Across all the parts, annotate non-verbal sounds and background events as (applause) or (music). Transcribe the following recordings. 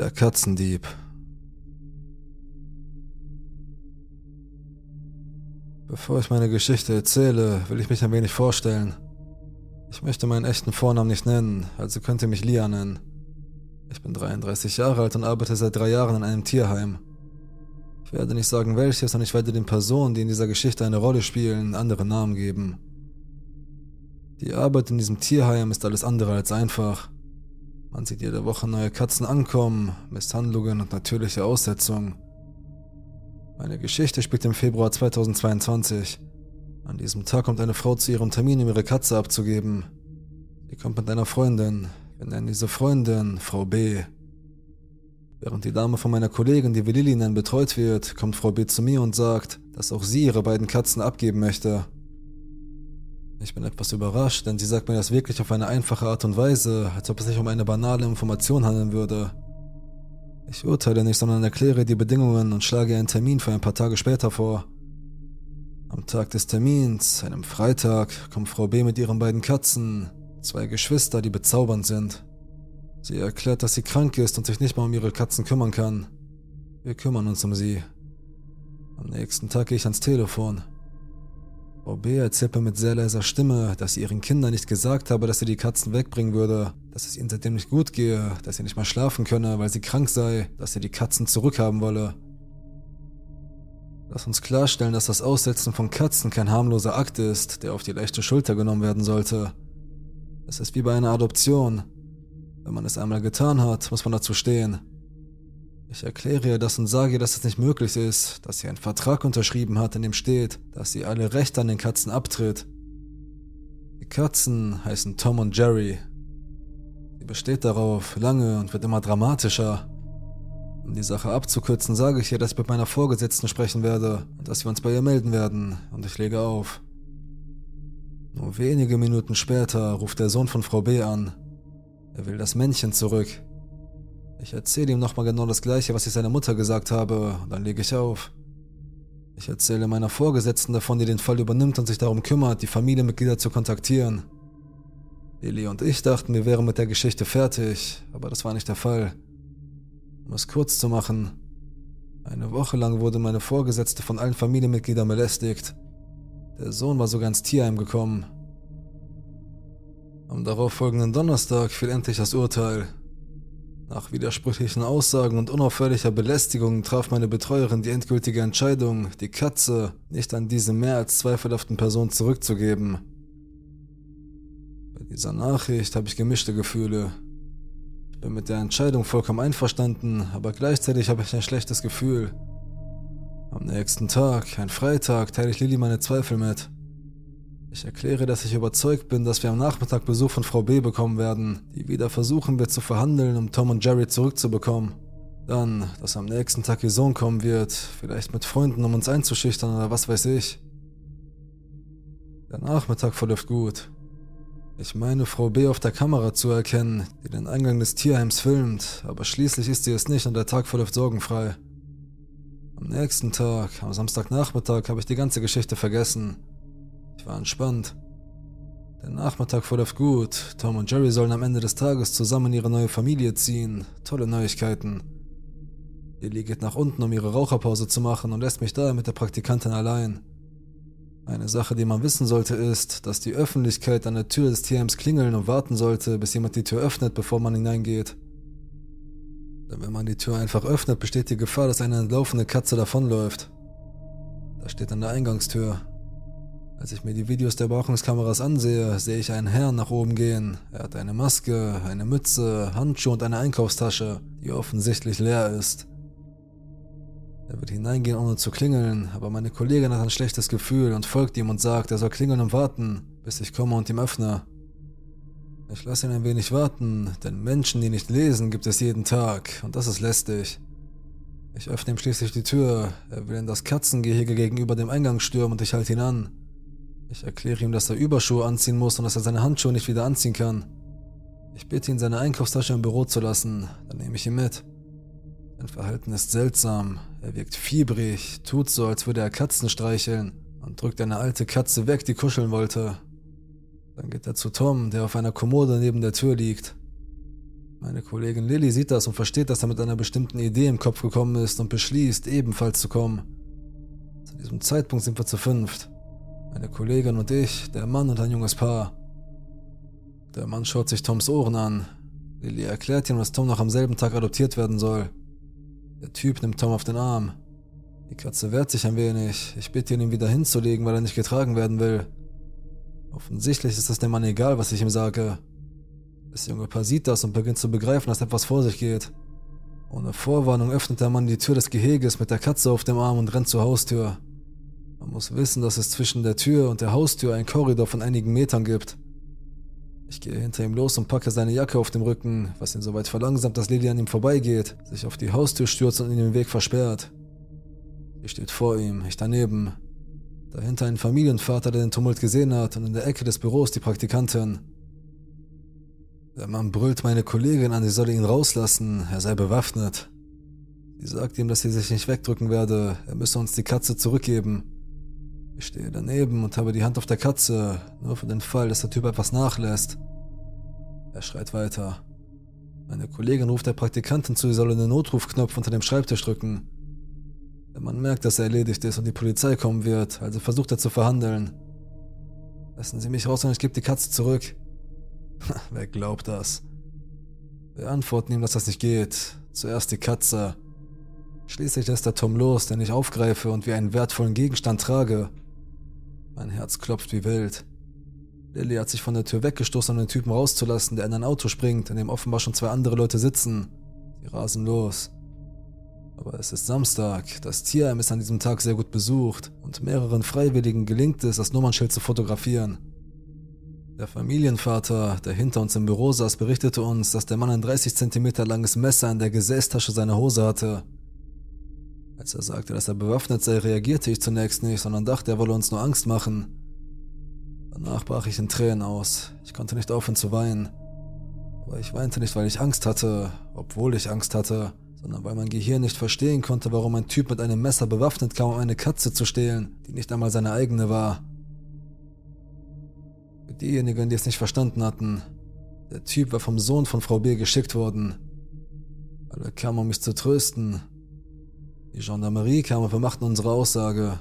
Der Katzendieb. Bevor ich meine Geschichte erzähle, will ich mich ein wenig vorstellen. Ich möchte meinen echten Vornamen nicht nennen, also könnt ihr mich Lia nennen. Ich bin 33 Jahre alt und arbeite seit drei Jahren in einem Tierheim. Ich werde nicht sagen welches und ich werde den Personen, die in dieser Geschichte eine Rolle spielen, andere Namen geben. Die Arbeit in diesem Tierheim ist alles andere als einfach. Man sieht jede Woche neue Katzen ankommen, Misshandlungen und natürliche Aussetzungen. Meine Geschichte spielt im Februar 2022. An diesem Tag kommt eine Frau zu ihrem Termin, um ihre Katze abzugeben. Sie kommt mit einer Freundin. Wir nennen diese Freundin Frau B. Während die Dame von meiner Kollegin, die wir Lilly nennen, betreut wird, kommt Frau B zu mir und sagt, dass auch sie ihre beiden Katzen abgeben möchte. Ich bin etwas überrascht, denn sie sagt mir das wirklich auf eine einfache Art und Weise, als ob es sich um eine banale Information handeln würde. Ich urteile nicht, sondern erkläre die Bedingungen und schlage einen Termin für ein paar Tage später vor. Am Tag des Termins, einem Freitag, kommt Frau B mit ihren beiden Katzen, zwei Geschwister, die bezaubernd sind. Sie erklärt, dass sie krank ist und sich nicht mal um ihre Katzen kümmern kann. Wir kümmern uns um sie. Am nächsten Tag gehe ich ans Telefon. Frau B erzählt mit sehr leiser Stimme, dass sie ihren Kindern nicht gesagt habe, dass sie die Katzen wegbringen würde, dass es ihnen seitdem nicht gut gehe, dass sie nicht mal schlafen könne, weil sie krank sei, dass sie die Katzen zurückhaben wolle. Lass uns klarstellen, dass das Aussetzen von Katzen kein harmloser Akt ist, der auf die leichte Schulter genommen werden sollte. Es ist wie bei einer Adoption. Wenn man es einmal getan hat, muss man dazu stehen. Ich erkläre ihr das und sage ihr, dass es nicht möglich ist, dass sie einen Vertrag unterschrieben hat, in dem steht, dass sie alle Rechte an den Katzen abtritt. Die Katzen heißen Tom und Jerry. Sie besteht darauf, lange und wird immer dramatischer. Um die Sache abzukürzen, sage ich ihr, dass ich mit meiner Vorgesetzten sprechen werde und dass wir uns bei ihr melden werden, und ich lege auf. Nur wenige Minuten später ruft der Sohn von Frau B an. Er will das Männchen zurück. Ich erzähle ihm nochmal genau das gleiche, was ich seiner Mutter gesagt habe, dann lege ich auf. Ich erzähle meiner Vorgesetzten davon, die den Fall übernimmt und sich darum kümmert, die Familienmitglieder zu kontaktieren. Lily und ich dachten, wir wären mit der Geschichte fertig, aber das war nicht der Fall. Um es kurz zu machen, eine Woche lang wurde meine Vorgesetzte von allen Familienmitgliedern belästigt. Der Sohn war sogar ins Tierheim gekommen. Am darauffolgenden Donnerstag fiel endlich das Urteil. Nach widersprüchlichen Aussagen und unaufhörlicher Belästigung traf meine Betreuerin die endgültige Entscheidung, die Katze nicht an diese mehr als zweifelhaften Person zurückzugeben. Bei dieser Nachricht habe ich gemischte Gefühle. Ich bin mit der Entscheidung vollkommen einverstanden, aber gleichzeitig habe ich ein schlechtes Gefühl. Am nächsten Tag, ein Freitag, teile ich Lilly meine Zweifel mit. Ich erkläre, dass ich überzeugt bin, dass wir am Nachmittag Besuch von Frau B bekommen werden, die wieder versuchen wird zu verhandeln, um Tom und Jerry zurückzubekommen. Dann, dass am nächsten Tag ihr Sohn kommen wird, vielleicht mit Freunden, um uns einzuschüchtern oder was weiß ich. Der Nachmittag verläuft gut. Ich meine, Frau B auf der Kamera zu erkennen, die den Eingang des Tierheims filmt, aber schließlich ist sie es nicht und der Tag verläuft sorgenfrei. Am nächsten Tag, am Samstagnachmittag, habe ich die ganze Geschichte vergessen ich war entspannt. Der Nachmittag verläuft gut. Tom und Jerry sollen am Ende des Tages zusammen ihre neue Familie ziehen. Tolle Neuigkeiten. Lily geht nach unten, um ihre Raucherpause zu machen und lässt mich da mit der Praktikantin allein. Eine Sache, die man wissen sollte, ist, dass die Öffentlichkeit an der Tür des TMs klingeln und warten sollte, bis jemand die Tür öffnet, bevor man hineingeht. Denn wenn man die Tür einfach öffnet, besteht die Gefahr, dass eine entlaufene Katze davonläuft. Das steht an der Eingangstür. Als ich mir die Videos der Überwachungskameras ansehe, sehe ich einen Herrn nach oben gehen. Er hat eine Maske, eine Mütze, Handschuhe und eine Einkaufstasche, die offensichtlich leer ist. Er wird hineingehen, ohne zu klingeln, aber meine Kollegin hat ein schlechtes Gefühl und folgt ihm und sagt, er soll klingeln und warten, bis ich komme und ihm öffne. Ich lasse ihn ein wenig warten, denn Menschen, die nicht lesen, gibt es jeden Tag und das ist lästig. Ich öffne ihm schließlich die Tür, er will in das Katzengehege gegenüber dem Eingang stürmen und ich halte ihn an. Ich erkläre ihm, dass er Überschuhe anziehen muss und dass er seine Handschuhe nicht wieder anziehen kann. Ich bitte ihn, seine Einkaufstasche im Büro zu lassen, dann nehme ich ihn mit. Sein Verhalten ist seltsam. Er wirkt fiebrig, tut so, als würde er Katzen streicheln und drückt eine alte Katze weg, die kuscheln wollte. Dann geht er zu Tom, der auf einer Kommode neben der Tür liegt. Meine Kollegin Lilly sieht das und versteht, dass er mit einer bestimmten Idee im Kopf gekommen ist und beschließt, ebenfalls zu kommen. Zu diesem Zeitpunkt sind wir zu fünft. Meine Kollegin und ich, der Mann und ein junges Paar. Der Mann schaut sich Toms Ohren an. Lilly erklärt ihm, dass Tom noch am selben Tag adoptiert werden soll. Der Typ nimmt Tom auf den Arm. Die Katze wehrt sich ein wenig. Ich bitte ihn, ihn wieder hinzulegen, weil er nicht getragen werden will. Offensichtlich ist es dem Mann egal, was ich ihm sage. Das junge Paar sieht das und beginnt zu begreifen, dass etwas vor sich geht. Ohne Vorwarnung öffnet der Mann die Tür des Geheges mit der Katze auf dem Arm und rennt zur Haustür. Man muss wissen, dass es zwischen der Tür und der Haustür einen Korridor von einigen Metern gibt. Ich gehe hinter ihm los und packe seine Jacke auf dem Rücken, was ihn so weit verlangsamt, dass Lily an ihm vorbeigeht, sich auf die Haustür stürzt und ihn den Weg versperrt. Sie steht vor ihm, ich daneben. Dahinter ein Familienvater, der den Tumult gesehen hat, und in der Ecke des Büros die Praktikantin. Der Mann brüllt meine Kollegin an, sie solle ihn rauslassen, er sei bewaffnet. Sie sagt ihm, dass sie sich nicht wegdrücken werde, er müsse uns die Katze zurückgeben. Ich stehe daneben und habe die Hand auf der Katze, nur für den Fall, dass der Typ etwas nachlässt. Er schreit weiter. Meine Kollegin ruft der Praktikantin zu, sie solle den Notrufknopf unter dem Schreibtisch drücken. Der Mann merkt, dass er erledigt ist und die Polizei kommen wird, also versucht er zu verhandeln. Lassen Sie mich raus und ich gebe die Katze zurück. (laughs) Wer glaubt das? Wir antworten ihm, dass das nicht geht. Zuerst die Katze. Schließlich lässt er Tom los, den ich aufgreife und wie einen wertvollen Gegenstand trage. Mein Herz klopft wie wild. Lilly hat sich von der Tür weggestoßen, um den Typen rauszulassen, der in ein Auto springt, in dem offenbar schon zwei andere Leute sitzen. Sie rasen los. Aber es ist Samstag, das Tierheim ist an diesem Tag sehr gut besucht und mehreren Freiwilligen gelingt es, das Nummernschild zu fotografieren. Der Familienvater, der hinter uns im Büro saß, berichtete uns, dass der Mann ein 30 cm langes Messer in der Gesäßtasche seiner Hose hatte. Als er sagte, dass er bewaffnet sei, reagierte ich zunächst nicht, sondern dachte, er wolle uns nur Angst machen. Danach brach ich in Tränen aus. Ich konnte nicht aufhören zu weinen. Aber ich weinte nicht, weil ich Angst hatte, obwohl ich Angst hatte, sondern weil mein Gehirn nicht verstehen konnte, warum ein Typ mit einem Messer bewaffnet kam, um eine Katze zu stehlen, die nicht einmal seine eigene war. Für diejenigen, die es nicht verstanden hatten, der Typ war vom Sohn von Frau B geschickt worden. Alle kamen, um mich zu trösten. Die Gendarmerie kam und wir machten unsere Aussage.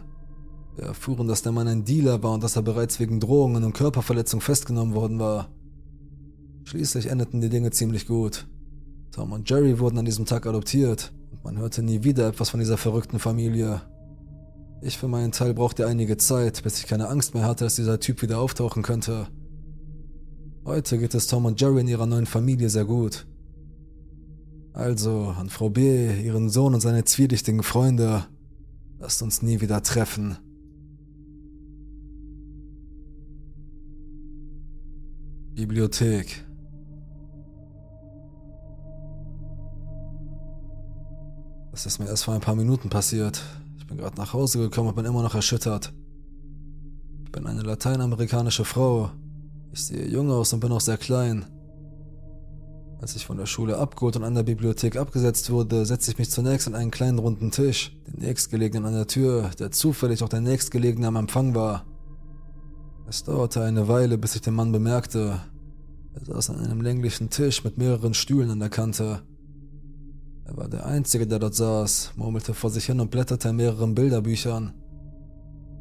Wir erfuhren, dass der Mann ein Dealer war und dass er bereits wegen Drohungen und Körperverletzung festgenommen worden war. Schließlich endeten die Dinge ziemlich gut. Tom und Jerry wurden an diesem Tag adoptiert und man hörte nie wieder etwas von dieser verrückten Familie. Ich für meinen Teil brauchte einige Zeit, bis ich keine Angst mehr hatte, dass dieser Typ wieder auftauchen könnte. Heute geht es Tom und Jerry in ihrer neuen Familie sehr gut. Also an Frau B., ihren Sohn und seine zwielichtigen Freunde, lasst uns nie wieder treffen. Bibliothek Das ist mir erst vor ein paar Minuten passiert. Ich bin gerade nach Hause gekommen und bin immer noch erschüttert. Ich bin eine lateinamerikanische Frau. Ich sehe jung aus und bin auch sehr klein. Als ich von der Schule abgeholt und an der Bibliothek abgesetzt wurde, setzte ich mich zunächst an einen kleinen runden Tisch, den nächstgelegenen an der Tür, der zufällig auch der nächstgelegene am Empfang war. Es dauerte eine Weile, bis ich den Mann bemerkte. Er saß an einem länglichen Tisch mit mehreren Stühlen an der Kante. Er war der Einzige, der dort saß, murmelte vor sich hin und blätterte in mehreren Bilderbüchern.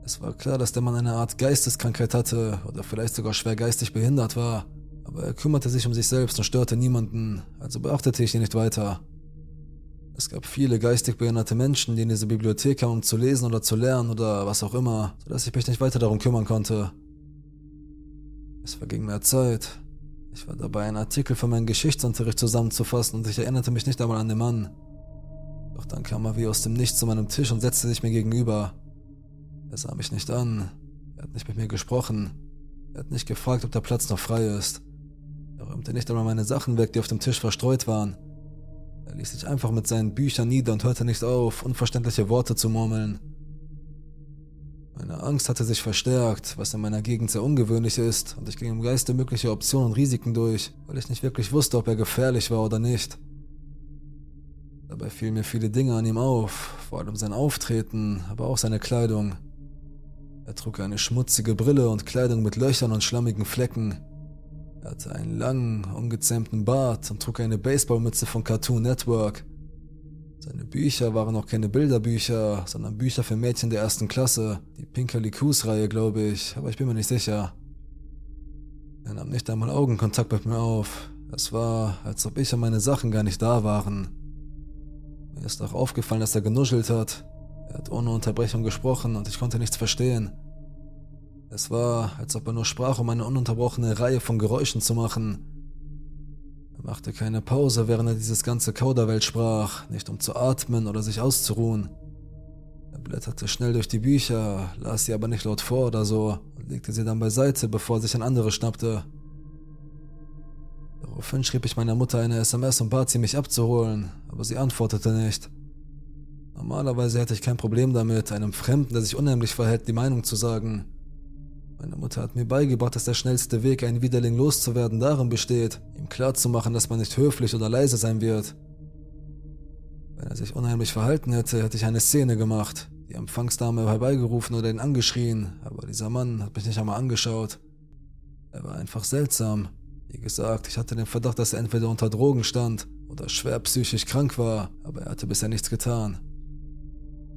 Es war klar, dass der Mann eine Art Geisteskrankheit hatte oder vielleicht sogar schwer geistig behindert war, aber er kümmerte sich um sich selbst und störte niemanden, also beachtete ich ihn nicht weiter. Es gab viele geistig behinderte Menschen, die in diese Bibliothek kamen, um zu lesen oder zu lernen oder was auch immer, sodass ich mich nicht weiter darum kümmern konnte. Es verging mehr Zeit, ich war dabei, einen Artikel für meinen Geschichtsunterricht zusammenzufassen und ich erinnerte mich nicht einmal an den Mann. Doch dann kam er wie aus dem Nichts zu meinem Tisch und setzte sich mir gegenüber. Er sah mich nicht an. Er hat nicht mit mir gesprochen. Er hat nicht gefragt, ob der Platz noch frei ist. Räumte nicht einmal meine Sachen weg, die auf dem Tisch verstreut waren. Er ließ sich einfach mit seinen Büchern nieder und hörte nicht auf, unverständliche Worte zu murmeln. Meine Angst hatte sich verstärkt, was in meiner Gegend sehr ungewöhnlich ist, und ich ging im Geiste mögliche Optionen und Risiken durch, weil ich nicht wirklich wusste, ob er gefährlich war oder nicht. Dabei fielen mir viele Dinge an ihm auf, vor allem sein Auftreten, aber auch seine Kleidung. Er trug eine schmutzige Brille und Kleidung mit Löchern und schlammigen Flecken. Er hatte einen langen, ungezähmten Bart und trug eine Baseballmütze von Cartoon Network. Seine Bücher waren auch keine Bilderbücher, sondern Bücher für Mädchen der ersten Klasse. Die Pinkerly Coos Reihe, glaube ich, aber ich bin mir nicht sicher. Er nahm nicht einmal Augenkontakt mit mir auf. Es war, als ob ich und meine Sachen gar nicht da waren. Mir ist auch aufgefallen, dass er genuschelt hat. Er hat ohne Unterbrechung gesprochen und ich konnte nichts verstehen. Es war, als ob er nur sprach, um eine ununterbrochene Reihe von Geräuschen zu machen. Er machte keine Pause, während er dieses ganze Kauderwelt sprach, nicht um zu atmen oder sich auszuruhen. Er blätterte schnell durch die Bücher, las sie aber nicht laut vor oder so und legte sie dann beiseite, bevor er sich ein anderes schnappte. Daraufhin schrieb ich meiner Mutter eine SMS und bat sie, mich abzuholen, aber sie antwortete nicht. Normalerweise hätte ich kein Problem damit, einem Fremden, der sich unheimlich verhält, die Meinung zu sagen. Meine Mutter hat mir beigebracht, dass der schnellste Weg, einen Widerling loszuwerden, darin besteht, ihm klarzumachen, dass man nicht höflich oder leise sein wird. Wenn er sich unheimlich verhalten hätte, hätte ich eine Szene gemacht, die Empfangsdame herbeigerufen oder ihn angeschrien, aber dieser Mann hat mich nicht einmal angeschaut. Er war einfach seltsam. Wie gesagt, ich hatte den Verdacht, dass er entweder unter Drogen stand oder schwer psychisch krank war, aber er hatte bisher nichts getan.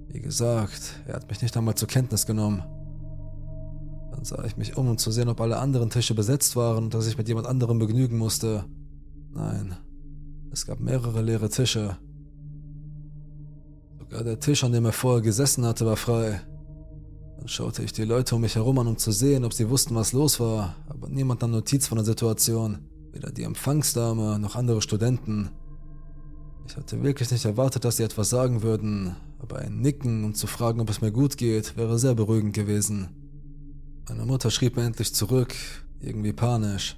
Wie gesagt, er hat mich nicht einmal zur Kenntnis genommen. Dann sah ich mich um, um zu sehen, ob alle anderen Tische besetzt waren und dass ich mit jemand anderem begnügen musste. Nein, es gab mehrere leere Tische. Sogar der Tisch, an dem er vorher gesessen hatte, war frei. Dann schaute ich die Leute um mich herum an, um zu sehen, ob sie wussten, was los war, aber niemand nahm Notiz von der Situation. Weder die Empfangsdame noch andere Studenten. Ich hatte wirklich nicht erwartet, dass sie etwas sagen würden, aber ein Nicken, um zu fragen, ob es mir gut geht, wäre sehr beruhigend gewesen. Meine Mutter schrieb mir endlich zurück, irgendwie panisch.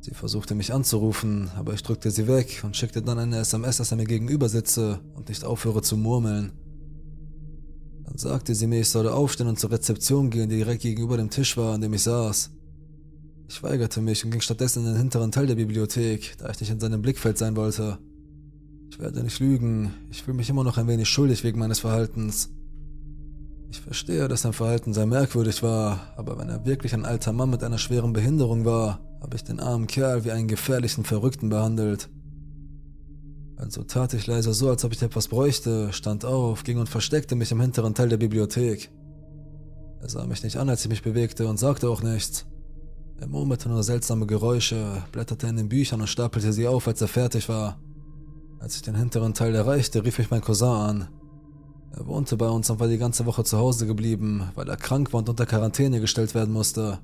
Sie versuchte mich anzurufen, aber ich drückte sie weg und schickte dann eine SMS, dass er mir gegenüber sitze und nicht aufhöre zu murmeln. Dann sagte sie mir, ich solle aufstehen und zur Rezeption gehen, die direkt gegenüber dem Tisch war, an dem ich saß. Ich weigerte mich und ging stattdessen in den hinteren Teil der Bibliothek, da ich nicht in seinem Blickfeld sein wollte. Ich werde nicht lügen, ich fühle mich immer noch ein wenig schuldig wegen meines Verhaltens. Ich verstehe, dass sein Verhalten sehr merkwürdig war, aber wenn er wirklich ein alter Mann mit einer schweren Behinderung war, habe ich den armen Kerl wie einen gefährlichen Verrückten behandelt. Also tat ich leise so, als ob ich etwas bräuchte, stand auf, ging und versteckte mich im hinteren Teil der Bibliothek. Er sah mich nicht an, als ich mich bewegte und sagte auch nichts. Er murmelte nur seltsame Geräusche, blätterte in den Büchern und stapelte sie auf, als er fertig war. Als ich den hinteren Teil erreichte, rief ich meinen Cousin an. Er wohnte bei uns und war die ganze Woche zu Hause geblieben, weil er krank war und unter Quarantäne gestellt werden musste.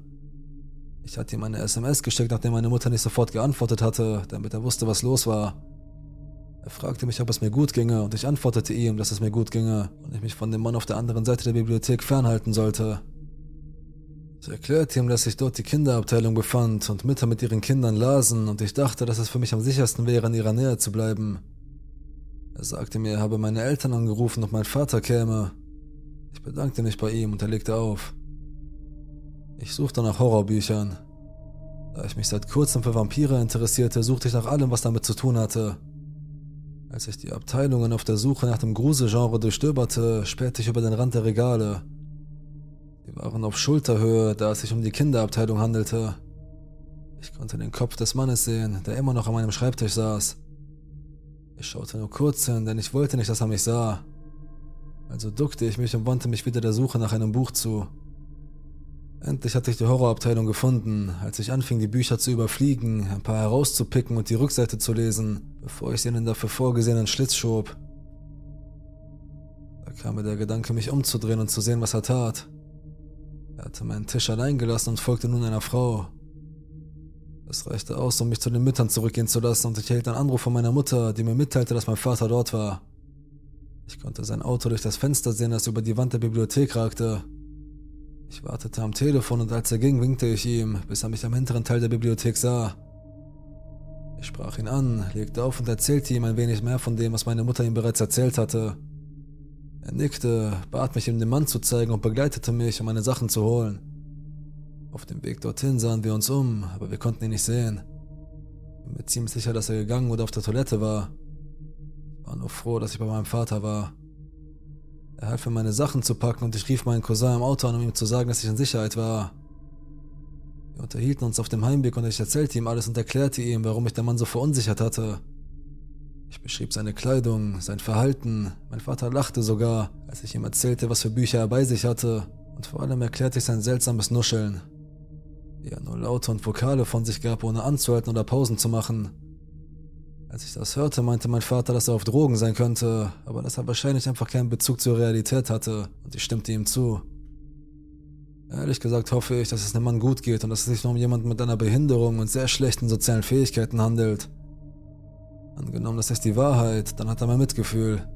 Ich hatte ihm eine SMS geschickt, nachdem meine Mutter nicht sofort geantwortet hatte, damit er wusste, was los war. Er fragte mich, ob es mir gut ginge, und ich antwortete ihm, dass es mir gut ginge und ich mich von dem Mann auf der anderen Seite der Bibliothek fernhalten sollte. Ich erklärte ihm, dass sich dort die Kinderabteilung befand und Mütter mit ihren Kindern lasen und ich dachte, dass es für mich am sichersten wäre, in ihrer Nähe zu bleiben. Er sagte mir, er habe meine Eltern angerufen, ob mein Vater käme. Ich bedankte mich bei ihm und er legte auf. Ich suchte nach Horrorbüchern. Da ich mich seit kurzem für Vampire interessierte, suchte ich nach allem, was damit zu tun hatte. Als ich die Abteilungen auf der Suche nach dem Gruselgenre durchstöberte, spähte ich über den Rand der Regale. Die waren auf Schulterhöhe, da es sich um die Kinderabteilung handelte. Ich konnte den Kopf des Mannes sehen, der immer noch an meinem Schreibtisch saß. Ich schaute nur kurz hin, denn ich wollte nicht, dass er mich sah. Also duckte ich mich und wandte mich wieder der Suche nach einem Buch zu. Endlich hatte ich die Horrorabteilung gefunden, als ich anfing, die Bücher zu überfliegen, ein paar herauszupicken und die Rückseite zu lesen, bevor ich sie in den dafür vorgesehenen Schlitz schob. Da kam mir der Gedanke, mich umzudrehen und zu sehen, was er tat. Er hatte meinen Tisch allein gelassen und folgte nun einer Frau. Es reichte aus, um mich zu den Müttern zurückgehen zu lassen, und ich erhielt einen Anruf von meiner Mutter, die mir mitteilte, dass mein Vater dort war. Ich konnte sein Auto durch das Fenster sehen, das über die Wand der Bibliothek ragte. Ich wartete am Telefon und als er ging, winkte ich ihm, bis er mich am hinteren Teil der Bibliothek sah. Ich sprach ihn an, legte auf und erzählte ihm ein wenig mehr von dem, was meine Mutter ihm bereits erzählt hatte. Er nickte, bat mich, ihm den Mann zu zeigen und begleitete mich, um meine Sachen zu holen. Auf dem Weg dorthin sahen wir uns um, aber wir konnten ihn nicht sehen. Ich bin mir ziemlich sicher, dass er gegangen oder auf der Toilette war. Ich war nur froh, dass ich bei meinem Vater war. Er half mir meine Sachen zu packen und ich rief meinen Cousin im Auto an, um ihm zu sagen, dass ich in Sicherheit war. Wir unterhielten uns auf dem Heimweg und ich erzählte ihm alles und erklärte ihm, warum mich der Mann so verunsichert hatte. Ich beschrieb seine Kleidung, sein Verhalten. Mein Vater lachte sogar, als ich ihm erzählte, was für Bücher er bei sich hatte. Und vor allem erklärte ich sein seltsames Nuscheln. Wie er nur Laute und Vokale von sich gab, ohne anzuhalten oder Pausen zu machen. Als ich das hörte, meinte mein Vater, dass er auf Drogen sein könnte, aber dass er wahrscheinlich einfach keinen Bezug zur Realität hatte, und ich stimmte ihm zu. Ehrlich gesagt hoffe ich, dass es dem Mann gut geht und dass es sich nur um jemanden mit einer Behinderung und sehr schlechten sozialen Fähigkeiten handelt. Angenommen, das ist die Wahrheit, dann hat er mein Mitgefühl.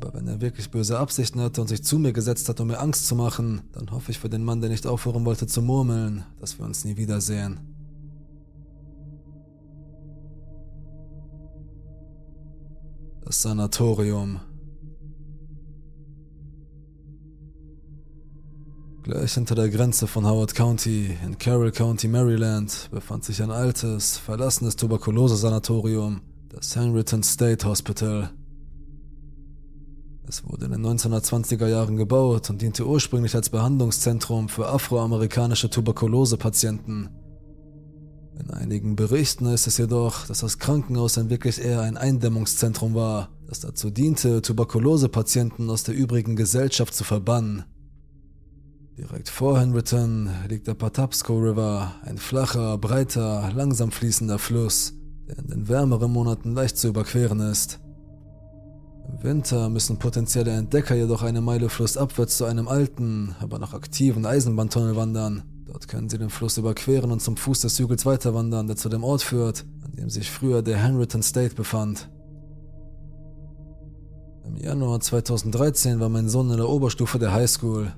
Aber wenn er wirklich böse Absichten hatte und sich zu mir gesetzt hat, um mir Angst zu machen, dann hoffe ich für den Mann, der nicht aufhören wollte zu murmeln, dass wir uns nie wiedersehen. Das Sanatorium. Gleich hinter der Grenze von Howard County in Carroll County, Maryland, befand sich ein altes, verlassenes Tuberkulose-Sanatorium, das Henryton State Hospital. Es wurde in den 1920er Jahren gebaut und diente ursprünglich als Behandlungszentrum für afroamerikanische Tuberkulose-Patienten. In einigen Berichten ist es jedoch, dass das Krankenhaus dann wirklich eher ein Eindämmungszentrum war, das dazu diente, Tuberkulose-Patienten aus der übrigen Gesellschaft zu verbannen. Direkt vor Henryton liegt der Patapsco River, ein flacher, breiter, langsam fließender Fluss, der in den wärmeren Monaten leicht zu überqueren ist. Im Winter müssen potenzielle Entdecker jedoch eine Meile flussabwärts zu einem alten, aber noch aktiven Eisenbahntunnel wandern. Dort können sie den Fluss überqueren und zum Fuß des Hügels weiterwandern, der zu dem Ort führt, an dem sich früher der Henryton State befand. Im Januar 2013 war mein Sohn in der Oberstufe der Highschool.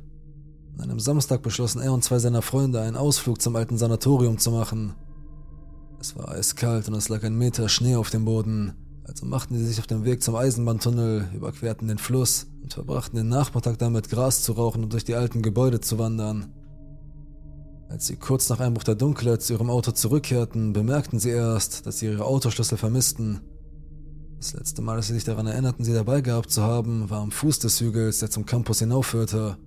An einem Samstag beschlossen er und zwei seiner Freunde, einen Ausflug zum alten Sanatorium zu machen. Es war eiskalt und es lag ein Meter Schnee auf dem Boden, also machten sie sich auf den Weg zum Eisenbahntunnel, überquerten den Fluss und verbrachten den Nachmittag damit, Gras zu rauchen und durch die alten Gebäude zu wandern. Als sie kurz nach Einbruch der Dunkelheit zu ihrem Auto zurückkehrten, bemerkten sie erst, dass sie ihre Autoschlüssel vermissten. Das letzte Mal, dass sie sich daran erinnerten, sie dabei gehabt zu haben, war am Fuß des Hügels, der zum Campus hinaufführte.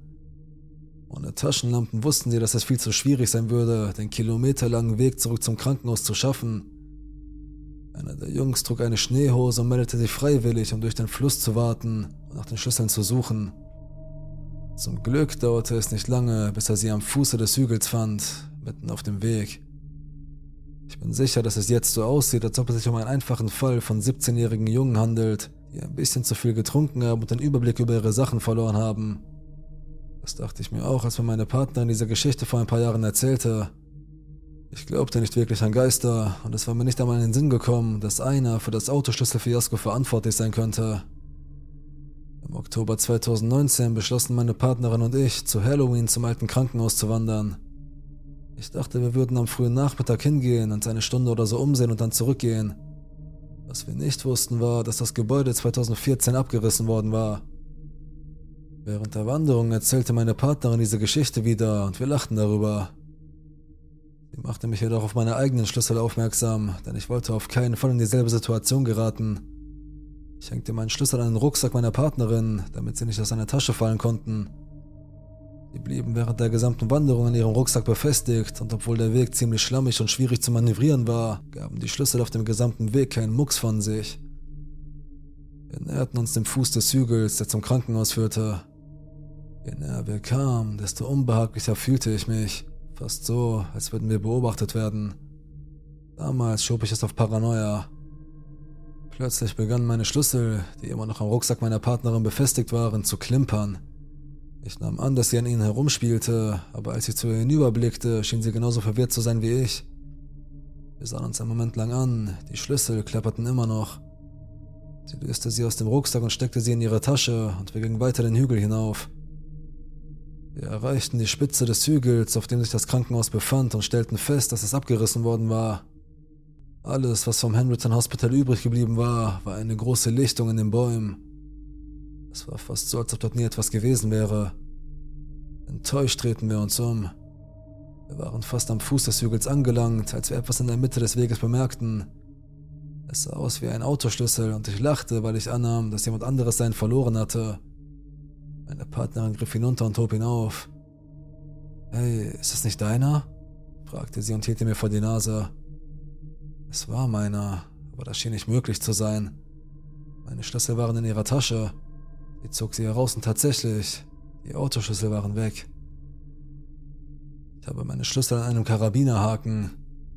Ohne Taschenlampen wussten sie, dass es viel zu schwierig sein würde, den kilometerlangen Weg zurück zum Krankenhaus zu schaffen. Einer der Jungs trug eine Schneehose und meldete sich freiwillig, um durch den Fluss zu warten und nach den Schlüsseln zu suchen. Zum Glück dauerte es nicht lange, bis er sie am Fuße des Hügels fand, mitten auf dem Weg. Ich bin sicher, dass es jetzt so aussieht, als ob es sich um einen einfachen Fall von 17-jährigen Jungen handelt, die ein bisschen zu viel getrunken haben und den Überblick über ihre Sachen verloren haben. Das dachte ich mir auch, als mir meine Partnerin diese Geschichte vor ein paar Jahren erzählte. Ich glaubte nicht wirklich an Geister und es war mir nicht einmal in den Sinn gekommen, dass einer für das Autoschlüsselfiasko verantwortlich sein könnte. Im Oktober 2019 beschlossen meine Partnerin und ich, zu Halloween zum alten Krankenhaus zu wandern. Ich dachte, wir würden am frühen Nachmittag hingehen, uns eine Stunde oder so umsehen und dann zurückgehen. Was wir nicht wussten war, dass das Gebäude 2014 abgerissen worden war. Während der Wanderung erzählte meine Partnerin diese Geschichte wieder und wir lachten darüber. Sie machte mich jedoch auf meine eigenen Schlüssel aufmerksam, denn ich wollte auf keinen Fall in dieselbe Situation geraten. Ich hängte meinen Schlüssel an den Rucksack meiner Partnerin, damit sie nicht aus seiner Tasche fallen konnten. Sie blieben während der gesamten Wanderung an ihrem Rucksack befestigt und obwohl der Weg ziemlich schlammig und schwierig zu manövrieren war, gaben die Schlüssel auf dem gesamten Weg keinen Mucks von sich. Wir näherten uns dem Fuß des Hügels, der zum Krankenhaus führte. Je näher wir kamen, desto unbehaglicher fühlte ich mich. Fast so, als würden wir beobachtet werden. Damals schob ich es auf Paranoia. Plötzlich begannen meine Schlüssel, die immer noch am Rucksack meiner Partnerin befestigt waren, zu klimpern. Ich nahm an, dass sie an ihnen herumspielte, aber als ich zu ihr hinüberblickte, schien sie genauso verwirrt zu sein wie ich. Wir sahen uns einen Moment lang an, die Schlüssel klapperten immer noch. Sie löste sie aus dem Rucksack und steckte sie in ihre Tasche und wir gingen weiter den Hügel hinauf. Wir erreichten die Spitze des Hügels, auf dem sich das Krankenhaus befand, und stellten fest, dass es abgerissen worden war. Alles, was vom Henryton Hospital übrig geblieben war, war eine große Lichtung in den Bäumen. Es war fast so, als ob dort nie etwas gewesen wäre. Enttäuscht drehten wir uns um. Wir waren fast am Fuß des Hügels angelangt, als wir etwas in der Mitte des Weges bemerkten. Es sah aus wie ein Autoschlüssel und ich lachte, weil ich annahm, dass jemand anderes seinen verloren hatte. Meine Partnerin griff hinunter und hob ihn auf. Hey, ist das nicht deiner? fragte sie und hielt mir vor die Nase. Es war meiner, aber das schien nicht möglich zu sein. Meine Schlüssel waren in ihrer Tasche. Sie zog sie heraus und tatsächlich, die Autoschlüssel waren weg. Ich habe meine Schlüssel an einem Karabinerhaken.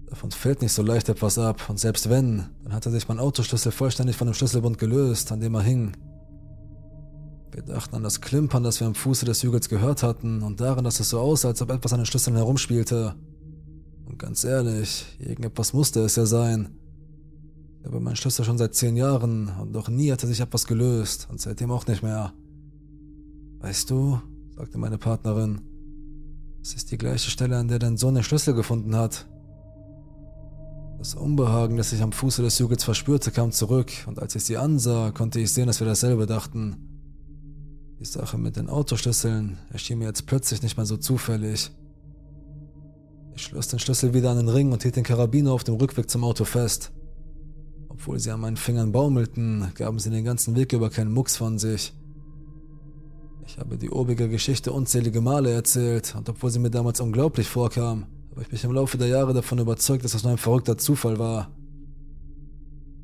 Davon fällt nicht so leicht etwas ab, und selbst wenn, dann hatte sich mein Autoschlüssel vollständig von dem Schlüsselbund gelöst, an dem er hing. Wir dachten an das Klimpern, das wir am Fuße des Hügels gehört hatten, und daran, dass es so aussah, als ob etwas an den Schlüsseln herumspielte. Und ganz ehrlich, irgendetwas musste es ja sein. Ich habe meinen Schlüssel schon seit zehn Jahren, und noch nie hatte sich etwas gelöst, und seitdem auch nicht mehr. Weißt du, sagte meine Partnerin, es ist die gleiche Stelle, an der dein Sohn den Schlüssel gefunden hat. Das Unbehagen, das ich am Fuße des Hügels verspürte, kam zurück, und als ich sie ansah, konnte ich sehen, dass wir dasselbe dachten. Die Sache mit den Autoschlüsseln erschien mir jetzt plötzlich nicht mehr so zufällig. Ich schloss den Schlüssel wieder an den Ring und hielt den Karabiner auf dem Rückweg zum Auto fest. Obwohl sie an meinen Fingern baumelten, gaben sie den ganzen Weg über keinen Mucks von sich. Ich habe die obige Geschichte unzählige Male erzählt, und obwohl sie mir damals unglaublich vorkam, habe ich mich im Laufe der Jahre davon überzeugt, dass es nur ein verrückter Zufall war.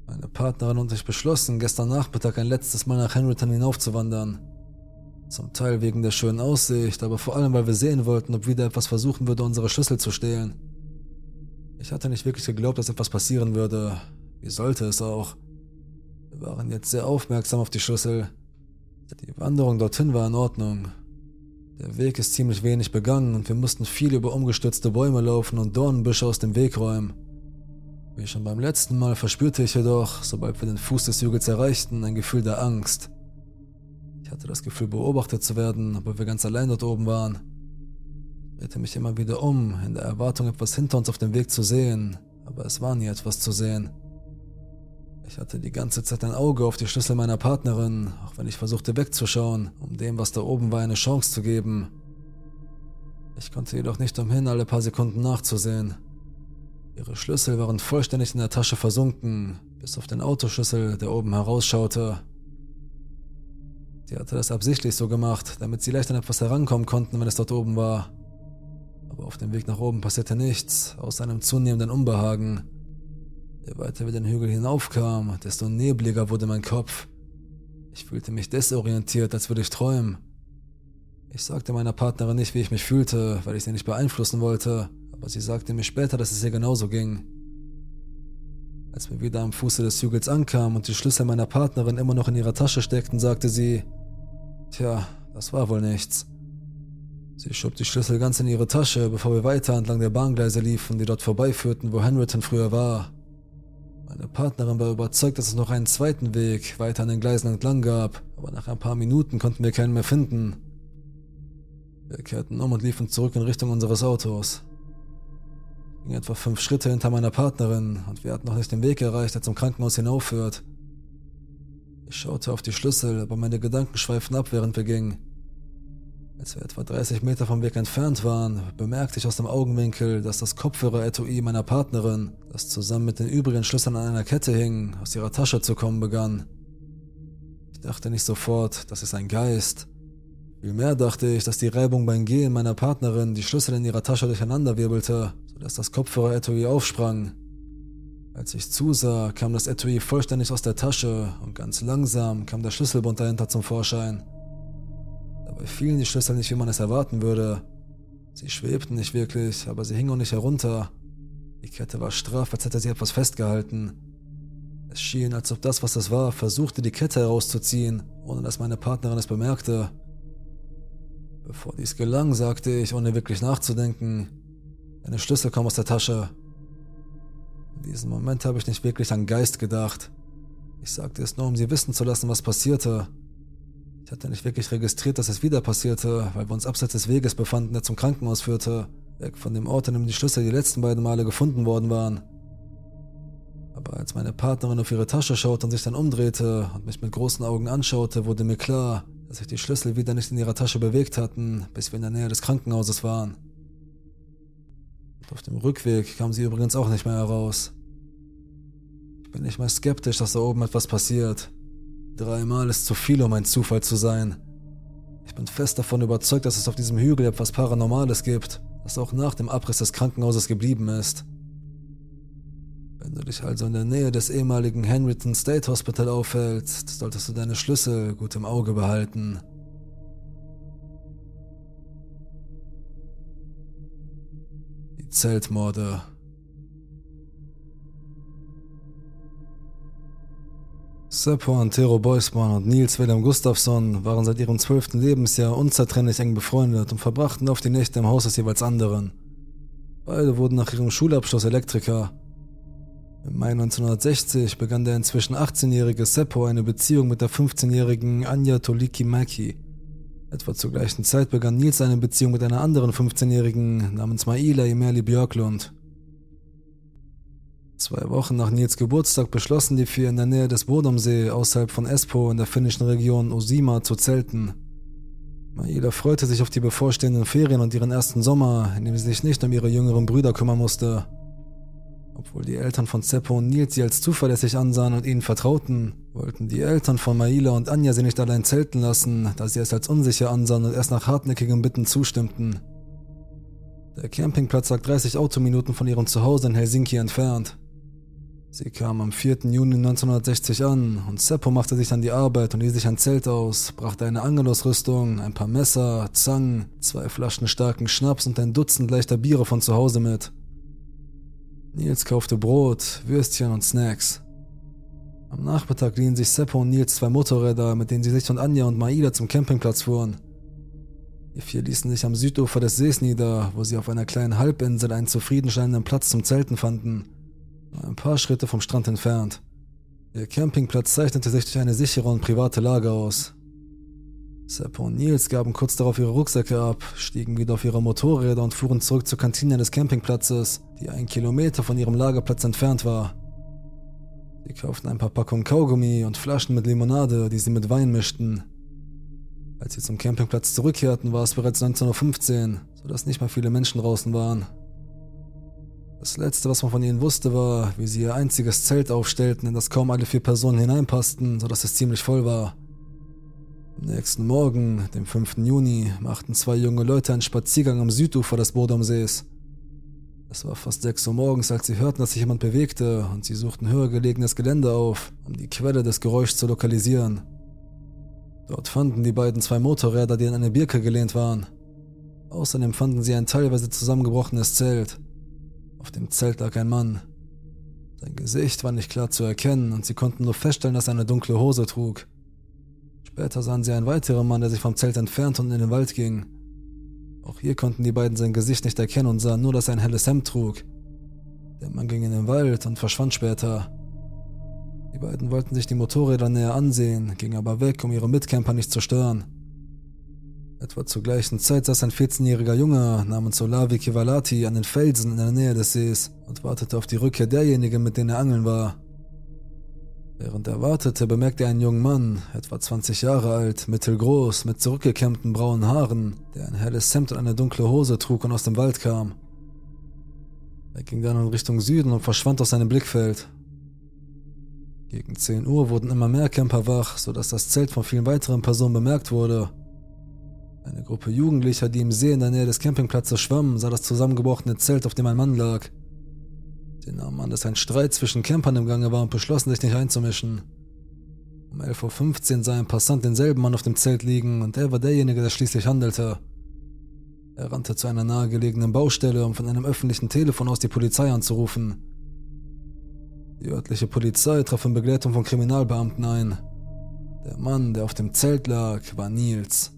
Meine Partnerin und ich beschlossen, gestern Nachmittag ein letztes Mal nach Henryton hinaufzuwandern. Zum Teil wegen der schönen Aussicht, aber vor allem, weil wir sehen wollten, ob wieder etwas versuchen würde, unsere Schlüssel zu stehlen. Ich hatte nicht wirklich geglaubt, dass etwas passieren würde. Wie sollte es auch? Wir waren jetzt sehr aufmerksam auf die Schlüssel, die Wanderung dorthin war in Ordnung. Der Weg ist ziemlich wenig begangen und wir mussten viel über umgestürzte Bäume laufen und Dornenbüsche aus dem Weg räumen. Wie schon beim letzten Mal verspürte ich jedoch, sobald wir den Fuß des Hügels erreichten, ein Gefühl der Angst. Hatte das Gefühl, beobachtet zu werden, obwohl wir ganz allein dort oben waren. Ich drehte mich immer wieder um, in der Erwartung, etwas hinter uns auf dem Weg zu sehen, aber es war nie etwas zu sehen. Ich hatte die ganze Zeit ein Auge auf die Schlüssel meiner Partnerin, auch wenn ich versuchte wegzuschauen, um dem, was da oben war, eine Chance zu geben. Ich konnte jedoch nicht umhin, alle paar Sekunden nachzusehen. Ihre Schlüssel waren vollständig in der Tasche versunken, bis auf den Autoschlüssel, der oben herausschaute. Sie hatte das absichtlich so gemacht, damit sie leicht an etwas herankommen konnten, wenn es dort oben war. Aber auf dem Weg nach oben passierte nichts, außer einem zunehmenden Unbehagen. Je weiter wir den Hügel hinaufkamen, desto nebliger wurde mein Kopf. Ich fühlte mich desorientiert, als würde ich träumen. Ich sagte meiner Partnerin nicht, wie ich mich fühlte, weil ich sie nicht beeinflussen wollte, aber sie sagte mir später, dass es ihr genauso ging. Als wir wieder am Fuße des Hügels ankamen und die Schlüssel meiner Partnerin immer noch in ihrer Tasche steckten, sagte sie, Tja, das war wohl nichts. Sie schob die Schlüssel ganz in ihre Tasche, bevor wir weiter entlang der Bahngleise liefen, die dort vorbeiführten, wo Henryton früher war. Meine Partnerin war überzeugt, dass es noch einen zweiten Weg weiter an den Gleisen entlang gab, aber nach ein paar Minuten konnten wir keinen mehr finden. Wir kehrten um und liefen zurück in Richtung unseres Autos. Ich ging etwa fünf Schritte hinter meiner Partnerin und wir hatten noch nicht den Weg erreicht, der zum Krankenhaus hinaufführt. Ich schaute auf die Schlüssel, aber meine Gedanken schweiften ab, während wir gingen. Als wir etwa 30 Meter vom Weg entfernt waren, bemerkte ich aus dem Augenwinkel, dass das Kopfhörer-Etui meiner Partnerin, das zusammen mit den übrigen Schlüsseln an einer Kette hing, aus ihrer Tasche zu kommen begann. Ich dachte nicht sofort, das ist ein Geist. Vielmehr dachte ich, dass die Reibung beim Gehen meiner Partnerin die Schlüssel in ihrer Tasche durcheinanderwirbelte, sodass das Kopfhörer-Etui aufsprang. Als ich zusah, kam das Etui vollständig aus der Tasche und ganz langsam kam der Schlüsselbund dahinter zum Vorschein. Dabei fielen die Schlüssel nicht, wie man es erwarten würde. Sie schwebten nicht wirklich, aber sie hingen auch nicht herunter. Die Kette war straff, als hätte sie etwas festgehalten. Es schien, als ob das, was es war, versuchte, die Kette herauszuziehen, ohne dass meine Partnerin es bemerkte. Bevor dies gelang, sagte ich, ohne wirklich nachzudenken, eine Schlüssel kam aus der Tasche. In diesem Moment habe ich nicht wirklich an Geist gedacht. Ich sagte es nur, um sie wissen zu lassen, was passierte. Ich hatte nicht wirklich registriert, dass es wieder passierte, weil wir uns abseits des Weges befanden, der zum Krankenhaus führte, weg von dem Ort, an dem die Schlüssel die letzten beiden Male gefunden worden waren. Aber als meine Partnerin auf ihre Tasche schaute und sich dann umdrehte und mich mit großen Augen anschaute, wurde mir klar, dass sich die Schlüssel wieder nicht in ihrer Tasche bewegt hatten, bis wir in der Nähe des Krankenhauses waren. Und auf dem Rückweg kam sie übrigens auch nicht mehr heraus. Ich bin nicht mal skeptisch, dass da oben etwas passiert. Dreimal ist zu viel, um ein Zufall zu sein. Ich bin fest davon überzeugt, dass es auf diesem Hügel etwas Paranormales gibt, das auch nach dem Abriss des Krankenhauses geblieben ist. Wenn du dich also in der Nähe des ehemaligen Henryton State Hospital aufhältst, solltest du deine Schlüssel gut im Auge behalten. Zeltmorde Seppo Antero Beusmann und Nils Wilhelm Gustafsson waren seit ihrem zwölften Lebensjahr unzertrennlich eng befreundet und verbrachten oft die Nächte im Haus des jeweils anderen. Beide wurden nach ihrem Schulabschluss Elektriker. Im Mai 1960 begann der inzwischen 18-jährige Seppo eine Beziehung mit der 15-jährigen Anja Toliki Maki. Etwa zur gleichen Zeit begann Nils eine Beziehung mit einer anderen 15-jährigen namens Maila Imerli Björklund. Zwei Wochen nach Nils Geburtstag beschlossen die vier in der Nähe des Bodomsee außerhalb von Espoo in der finnischen Region Osima zu zelten. Maila freute sich auf die bevorstehenden Ferien und ihren ersten Sommer, in dem sie sich nicht um ihre jüngeren Brüder kümmern musste. Obwohl die Eltern von Seppo und Nils sie als zuverlässig ansahen und ihnen vertrauten, wollten die Eltern von Maila und Anja sie nicht allein zelten lassen, da sie es als unsicher ansahen und erst nach hartnäckigen Bitten zustimmten. Der Campingplatz lag 30 Autominuten von ihrem Zuhause in Helsinki entfernt. Sie kam am 4. Juni 1960 an und Seppo machte sich an die Arbeit und ließ sich ein Zelt aus, brachte eine Angelausrüstung, ein paar Messer, Zangen, zwei Flaschen starken Schnaps und ein Dutzend leichter Biere von zu Hause mit. Nils kaufte Brot, Würstchen und Snacks. Am Nachmittag liehen sich Seppo und Nils zwei Motorräder, mit denen sie sich und Anja und Maida zum Campingplatz fuhren. Die vier ließen sich am Südufer des Sees nieder, wo sie auf einer kleinen Halbinsel einen zufriedenstellenden Platz zum Zelten fanden ein paar Schritte vom Strand entfernt. Der Campingplatz zeichnete sich durch eine sichere und private Lage aus. Seppo und Nils gaben kurz darauf ihre Rucksäcke ab, stiegen wieder auf ihre Motorräder und fuhren zurück zur Kantine des Campingplatzes, die einen Kilometer von ihrem Lagerplatz entfernt war. Sie kauften ein paar Packungen Kaugummi und Flaschen mit Limonade, die sie mit Wein mischten. Als sie zum Campingplatz zurückkehrten, war es bereits 19.15 Uhr, sodass nicht mehr viele Menschen draußen waren. Das letzte, was man von ihnen wusste, war, wie sie ihr einziges Zelt aufstellten, in das kaum alle vier Personen hineinpassten, sodass es ziemlich voll war. Am nächsten Morgen, dem 5. Juni, machten zwei junge Leute einen Spaziergang am Südufer des Bodomsees. Es war fast 6 Uhr morgens, als sie hörten, dass sich jemand bewegte, und sie suchten höher gelegenes Gelände auf, um die Quelle des Geräuschs zu lokalisieren. Dort fanden die beiden zwei Motorräder, die an eine Birke gelehnt waren. Außerdem fanden sie ein teilweise zusammengebrochenes Zelt. Auf dem Zelt lag ein Mann. Sein Gesicht war nicht klar zu erkennen und sie konnten nur feststellen, dass er eine dunkle Hose trug. Später sahen sie einen weiteren Mann, der sich vom Zelt entfernt und in den Wald ging. Auch hier konnten die beiden sein Gesicht nicht erkennen und sahen nur, dass er ein helles Hemd trug. Der Mann ging in den Wald und verschwand später. Die beiden wollten sich die Motorräder näher ansehen, gingen aber weg, um ihre Mitcamper nicht zu stören. Etwa zur gleichen Zeit saß ein 14-jähriger Junge namens Olavi Kivalati an den Felsen in der Nähe des Sees und wartete auf die Rückkehr derjenigen, mit denen er angeln war. Während er wartete, bemerkte er einen jungen Mann, etwa 20 Jahre alt, mittelgroß, mit zurückgekämmten braunen Haaren, der ein helles Hemd und eine dunkle Hose trug und aus dem Wald kam. Er ging dann in Richtung Süden und verschwand aus seinem Blickfeld. Gegen 10 Uhr wurden immer mehr Camper wach, sodass das Zelt von vielen weiteren Personen bemerkt wurde eine Gruppe Jugendlicher, die im See in der Nähe des Campingplatzes schwammen, sah das zusammengebrochene Zelt, auf dem ein Mann lag. Sie nahmen an, dass ein Streit zwischen Campern im Gange war und beschlossen, sich nicht einzumischen. Um 11.15 Uhr sah ein Passant denselben Mann auf dem Zelt liegen und er war derjenige, der schließlich handelte. Er rannte zu einer nahegelegenen Baustelle, um von einem öffentlichen Telefon aus die Polizei anzurufen. Die örtliche Polizei traf in Begleitung von Kriminalbeamten ein. Der Mann, der auf dem Zelt lag, war Nils.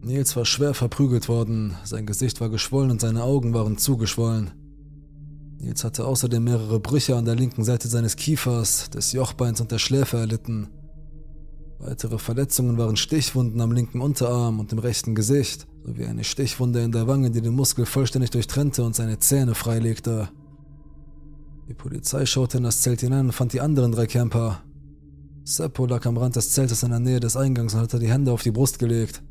Nils war schwer verprügelt worden, sein Gesicht war geschwollen und seine Augen waren zugeschwollen. Nils hatte außerdem mehrere Brüche an der linken Seite seines Kiefers, des Jochbeins und der Schläfe erlitten. Weitere Verletzungen waren Stichwunden am linken Unterarm und im rechten Gesicht, sowie eine Stichwunde in der Wange, die den Muskel vollständig durchtrennte und seine Zähne freilegte. Die Polizei schaute in das Zelt hinein und fand die anderen drei Camper. Seppo lag am Rand des Zeltes in der Nähe des Eingangs und hatte die Hände auf die Brust gelegt.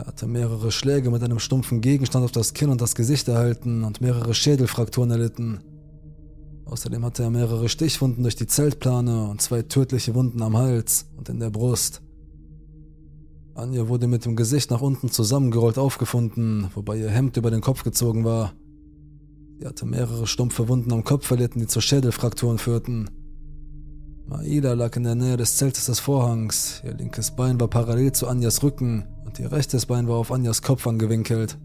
Er hatte mehrere Schläge mit einem stumpfen Gegenstand auf das Kinn und das Gesicht erhalten und mehrere Schädelfrakturen erlitten. Außerdem hatte er mehrere Stichwunden durch die Zeltplane und zwei tödliche Wunden am Hals und in der Brust. Anja wurde mit dem Gesicht nach unten zusammengerollt aufgefunden, wobei ihr Hemd über den Kopf gezogen war. Sie hatte mehrere stumpfe Wunden am Kopf verlitten, die zu Schädelfrakturen führten. Maida lag in der Nähe des Zeltes des Vorhangs. Ihr linkes Bein war parallel zu Anjas Rücken und ihr rechtes Bein war auf Anjas Kopf angewinkelt.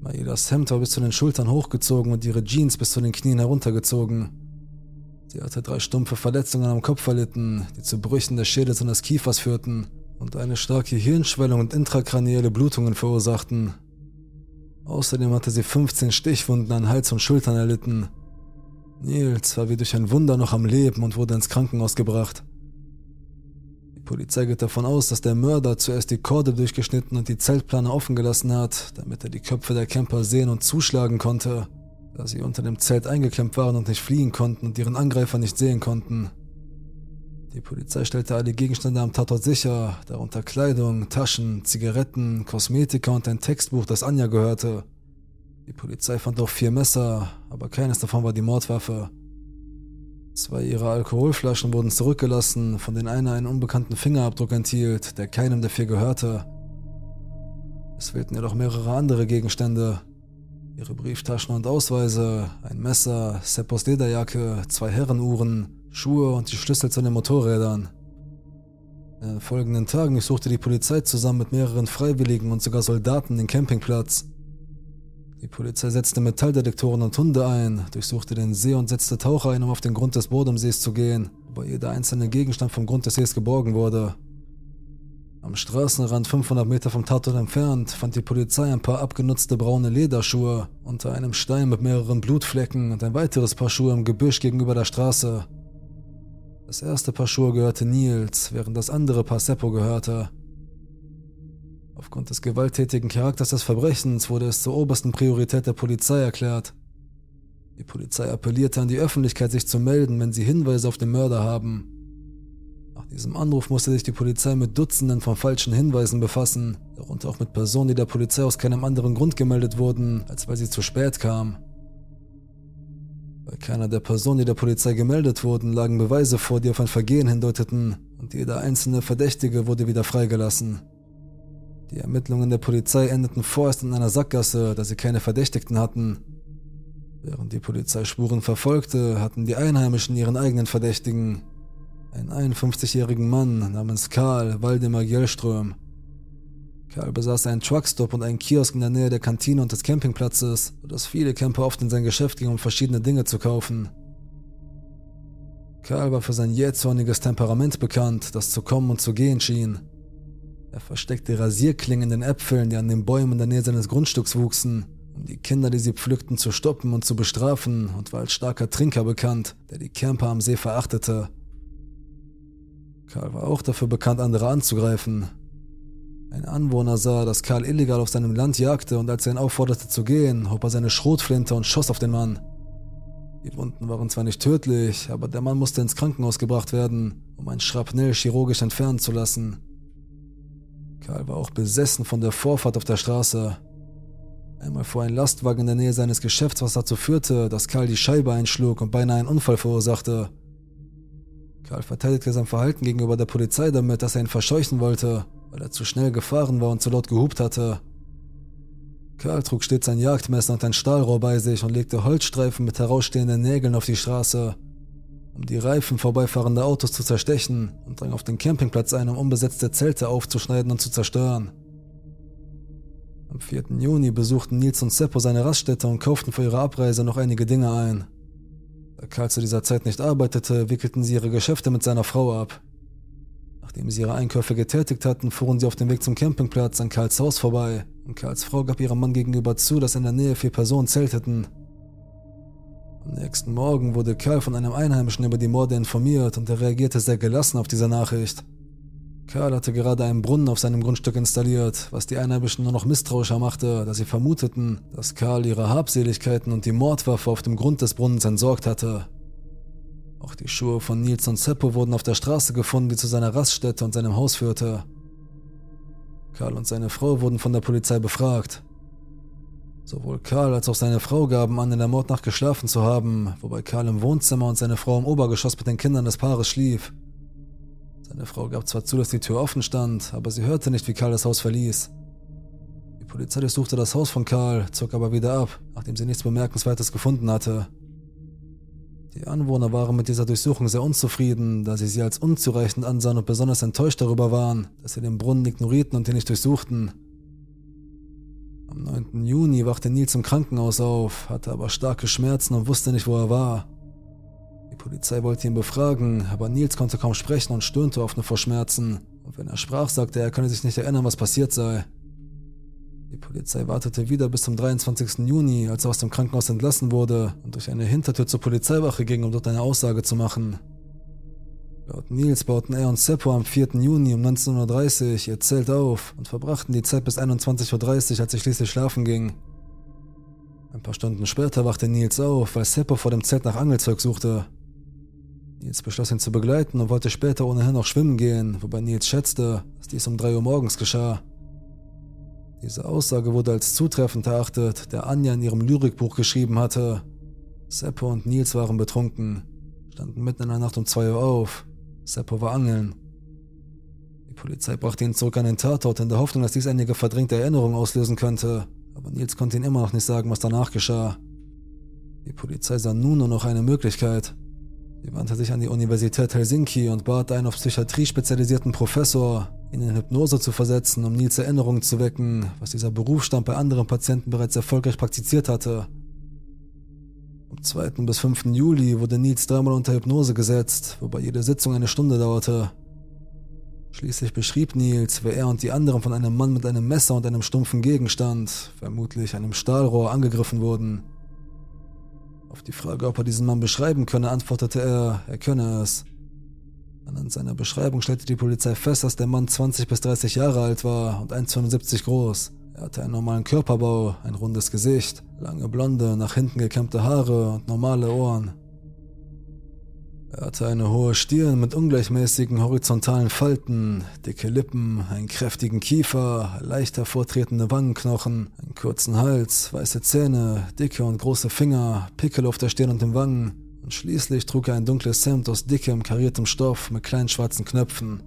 Maidas Hemd war bis zu den Schultern hochgezogen und ihre Jeans bis zu den Knien heruntergezogen. Sie hatte drei stumpfe Verletzungen am Kopf verlitten, die zu Brüchen des Schädels und des Kiefers führten und eine starke Hirnschwellung und intrakranielle Blutungen verursachten. Außerdem hatte sie 15 Stichwunden an Hals und Schultern erlitten Nils war wie durch ein Wunder noch am Leben und wurde ins Krankenhaus gebracht. Die Polizei geht davon aus, dass der Mörder zuerst die Korde durchgeschnitten und die Zeltplane offen gelassen hat, damit er die Köpfe der Camper sehen und zuschlagen konnte, da sie unter dem Zelt eingeklemmt waren und nicht fliehen konnten und ihren Angreifer nicht sehen konnten. Die Polizei stellte alle Gegenstände am Tatort sicher, darunter Kleidung, Taschen, Zigaretten, Kosmetika und ein Textbuch, das Anja gehörte. Die Polizei fand auch vier Messer, aber keines davon war die Mordwaffe. Zwei ihrer Alkoholflaschen wurden zurückgelassen, von denen einer einen unbekannten Fingerabdruck enthielt, der keinem der vier gehörte. Es fehlten jedoch mehrere andere Gegenstände. Ihre Brieftaschen und Ausweise, ein Messer, Seppos Lederjacke, zwei Herrenuhren, Schuhe und die Schlüssel zu den Motorrädern. In den folgenden Tagen durchsuchte die Polizei zusammen mit mehreren Freiwilligen und sogar Soldaten den Campingplatz. Die Polizei setzte Metalldetektoren und Hunde ein, durchsuchte den See und setzte Taucher ein, um auf den Grund des Bodensees zu gehen, wobei jeder einzelne Gegenstand vom Grund des Sees geborgen wurde. Am Straßenrand 500 Meter vom Tatort entfernt fand die Polizei ein paar abgenutzte braune Lederschuhe unter einem Stein mit mehreren Blutflecken und ein weiteres Paar Schuhe im Gebüsch gegenüber der Straße. Das erste Paar Schuhe gehörte Nils, während das andere Paar Seppo gehörte. Aufgrund des gewalttätigen Charakters des Verbrechens wurde es zur obersten Priorität der Polizei erklärt. Die Polizei appellierte an die Öffentlichkeit, sich zu melden, wenn sie Hinweise auf den Mörder haben. Nach diesem Anruf musste sich die Polizei mit Dutzenden von falschen Hinweisen befassen, darunter auch mit Personen, die der Polizei aus keinem anderen Grund gemeldet wurden, als weil sie zu spät kamen. Bei keiner der Personen, die der Polizei gemeldet wurden, lagen Beweise vor, die auf ein Vergehen hindeuteten, und jeder einzelne Verdächtige wurde wieder freigelassen. Die Ermittlungen der Polizei endeten vorerst in einer Sackgasse, da sie keine Verdächtigten hatten. Während die Polizei Spuren verfolgte, hatten die Einheimischen ihren eigenen Verdächtigen. Einen 51-jährigen Mann namens Karl Waldemar Gjellström. Karl besaß einen Truckstop und einen Kiosk in der Nähe der Kantine und des Campingplatzes, sodass viele Camper oft in sein Geschäft gingen, um verschiedene Dinge zu kaufen. Karl war für sein jähzorniges Temperament bekannt, das zu kommen und zu gehen schien. Er versteckte Rasierklingen in den Äpfeln, die an den Bäumen in der Nähe seines Grundstücks wuchsen, um die Kinder, die sie pflückten, zu stoppen und zu bestrafen und war als starker Trinker bekannt, der die Camper am See verachtete. Karl war auch dafür bekannt, andere anzugreifen. Ein Anwohner sah, dass Karl illegal auf seinem Land jagte und als er ihn aufforderte zu gehen, hob er seine Schrotflinte und schoss auf den Mann. Die Wunden waren zwar nicht tödlich, aber der Mann musste ins Krankenhaus gebracht werden, um ein Schrapnell chirurgisch entfernen zu lassen. Karl war auch besessen von der Vorfahrt auf der Straße. Einmal fuhr ein Lastwagen in der Nähe seines Geschäfts, was dazu führte, dass Karl die Scheibe einschlug und beinahe einen Unfall verursachte. Karl verteidigte sein Verhalten gegenüber der Polizei damit, dass er ihn verscheuchen wollte, weil er zu schnell gefahren war und zu laut gehupt hatte. Karl trug stets ein Jagdmesser und ein Stahlrohr bei sich und legte Holzstreifen mit herausstehenden Nägeln auf die Straße um die Reifen vorbeifahrender Autos zu zerstechen und drang auf den Campingplatz ein, um unbesetzte Zelte aufzuschneiden und zu zerstören. Am 4. Juni besuchten Nils und Seppo seine Raststätte und kauften für ihre Abreise noch einige Dinge ein. Da Karl zu dieser Zeit nicht arbeitete, wickelten sie ihre Geschäfte mit seiner Frau ab. Nachdem sie ihre Einkäufe getätigt hatten, fuhren sie auf dem Weg zum Campingplatz an Karls Haus vorbei und Karls Frau gab ihrem Mann gegenüber zu, dass in der Nähe vier Personen zelteten am nächsten Morgen wurde Karl von einem Einheimischen über die Morde informiert und er reagierte sehr gelassen auf diese Nachricht. Karl hatte gerade einen Brunnen auf seinem Grundstück installiert, was die Einheimischen nur noch misstrauischer machte, da sie vermuteten, dass Karl ihre Habseligkeiten und die Mordwaffe auf dem Grund des Brunnens entsorgt hatte. Auch die Schuhe von Nils und Seppo wurden auf der Straße gefunden, die zu seiner Raststätte und seinem Haus führte. Karl und seine Frau wurden von der Polizei befragt. Sowohl Karl als auch seine Frau gaben an, in der Mordnacht geschlafen zu haben, wobei Karl im Wohnzimmer und seine Frau im Obergeschoss mit den Kindern des Paares schlief. Seine Frau gab zwar zu, dass die Tür offen stand, aber sie hörte nicht, wie Karl das Haus verließ. Die Polizei durchsuchte das Haus von Karl, zog aber wieder ab, nachdem sie nichts Bemerkenswertes gefunden hatte. Die Anwohner waren mit dieser Durchsuchung sehr unzufrieden, da sie sie als unzureichend ansahen und besonders enttäuscht darüber waren, dass sie den Brunnen ignorierten und ihn nicht durchsuchten. Am 9. Juni wachte Nils im Krankenhaus auf, hatte aber starke Schmerzen und wusste nicht, wo er war. Die Polizei wollte ihn befragen, aber Nils konnte kaum sprechen und stöhnte oft nur vor Schmerzen. Und wenn er sprach, sagte er, er könne sich nicht erinnern, was passiert sei. Die Polizei wartete wieder bis zum 23. Juni, als er aus dem Krankenhaus entlassen wurde und durch eine Hintertür zur Polizeiwache ging, um dort eine Aussage zu machen. Laut Nils bauten er und Seppo am 4. Juni um 19.30 Uhr ihr Zelt auf und verbrachten die Zeit bis 21.30 Uhr, als sie schließlich schlafen ging. Ein paar Stunden später wachte Nils auf, weil Seppo vor dem Zelt nach Angelzeug suchte. Nils beschloss ihn zu begleiten und wollte später ohnehin noch schwimmen gehen, wobei Nils schätzte, dass dies um 3 Uhr morgens geschah. Diese Aussage wurde als zutreffend erachtet, der Anja in ihrem Lyrikbuch geschrieben hatte. Seppo und Nils waren betrunken, standen mitten in der Nacht um 2 Uhr auf. Seppo war angeln. Die Polizei brachte ihn zurück an den Tatort in der Hoffnung, dass dies einige verdrängte Erinnerungen auslösen könnte, aber Nils konnte ihnen immer noch nicht sagen, was danach geschah. Die Polizei sah nun nur noch eine Möglichkeit. Sie wandte sich an die Universität Helsinki und bat einen auf Psychiatrie spezialisierten Professor, ihn in Hypnose zu versetzen, um Nils Erinnerungen zu wecken, was dieser Berufsstand bei anderen Patienten bereits erfolgreich praktiziert hatte. Am 2. bis 5. Juli wurde Nils dreimal unter Hypnose gesetzt, wobei jede Sitzung eine Stunde dauerte. Schließlich beschrieb Nils, wie er und die anderen von einem Mann mit einem Messer und einem stumpfen Gegenstand, vermutlich einem Stahlrohr, angegriffen wurden. Auf die Frage, ob er diesen Mann beschreiben könne, antwortete er, er könne es. Anhand seiner Beschreibung stellte die Polizei fest, dass der Mann 20 bis 30 Jahre alt war und 1,75 groß. Er hatte einen normalen Körperbau, ein rundes Gesicht, lange blonde, nach hinten gekämmte Haare und normale Ohren. Er hatte eine hohe Stirn mit ungleichmäßigen horizontalen Falten, dicke Lippen, einen kräftigen Kiefer, leicht hervortretende Wangenknochen, einen kurzen Hals, weiße Zähne, dicke und große Finger, Pickel auf der Stirn und den Wangen und schließlich trug er ein dunkles Hemd aus dickem, kariertem Stoff mit kleinen schwarzen Knöpfen.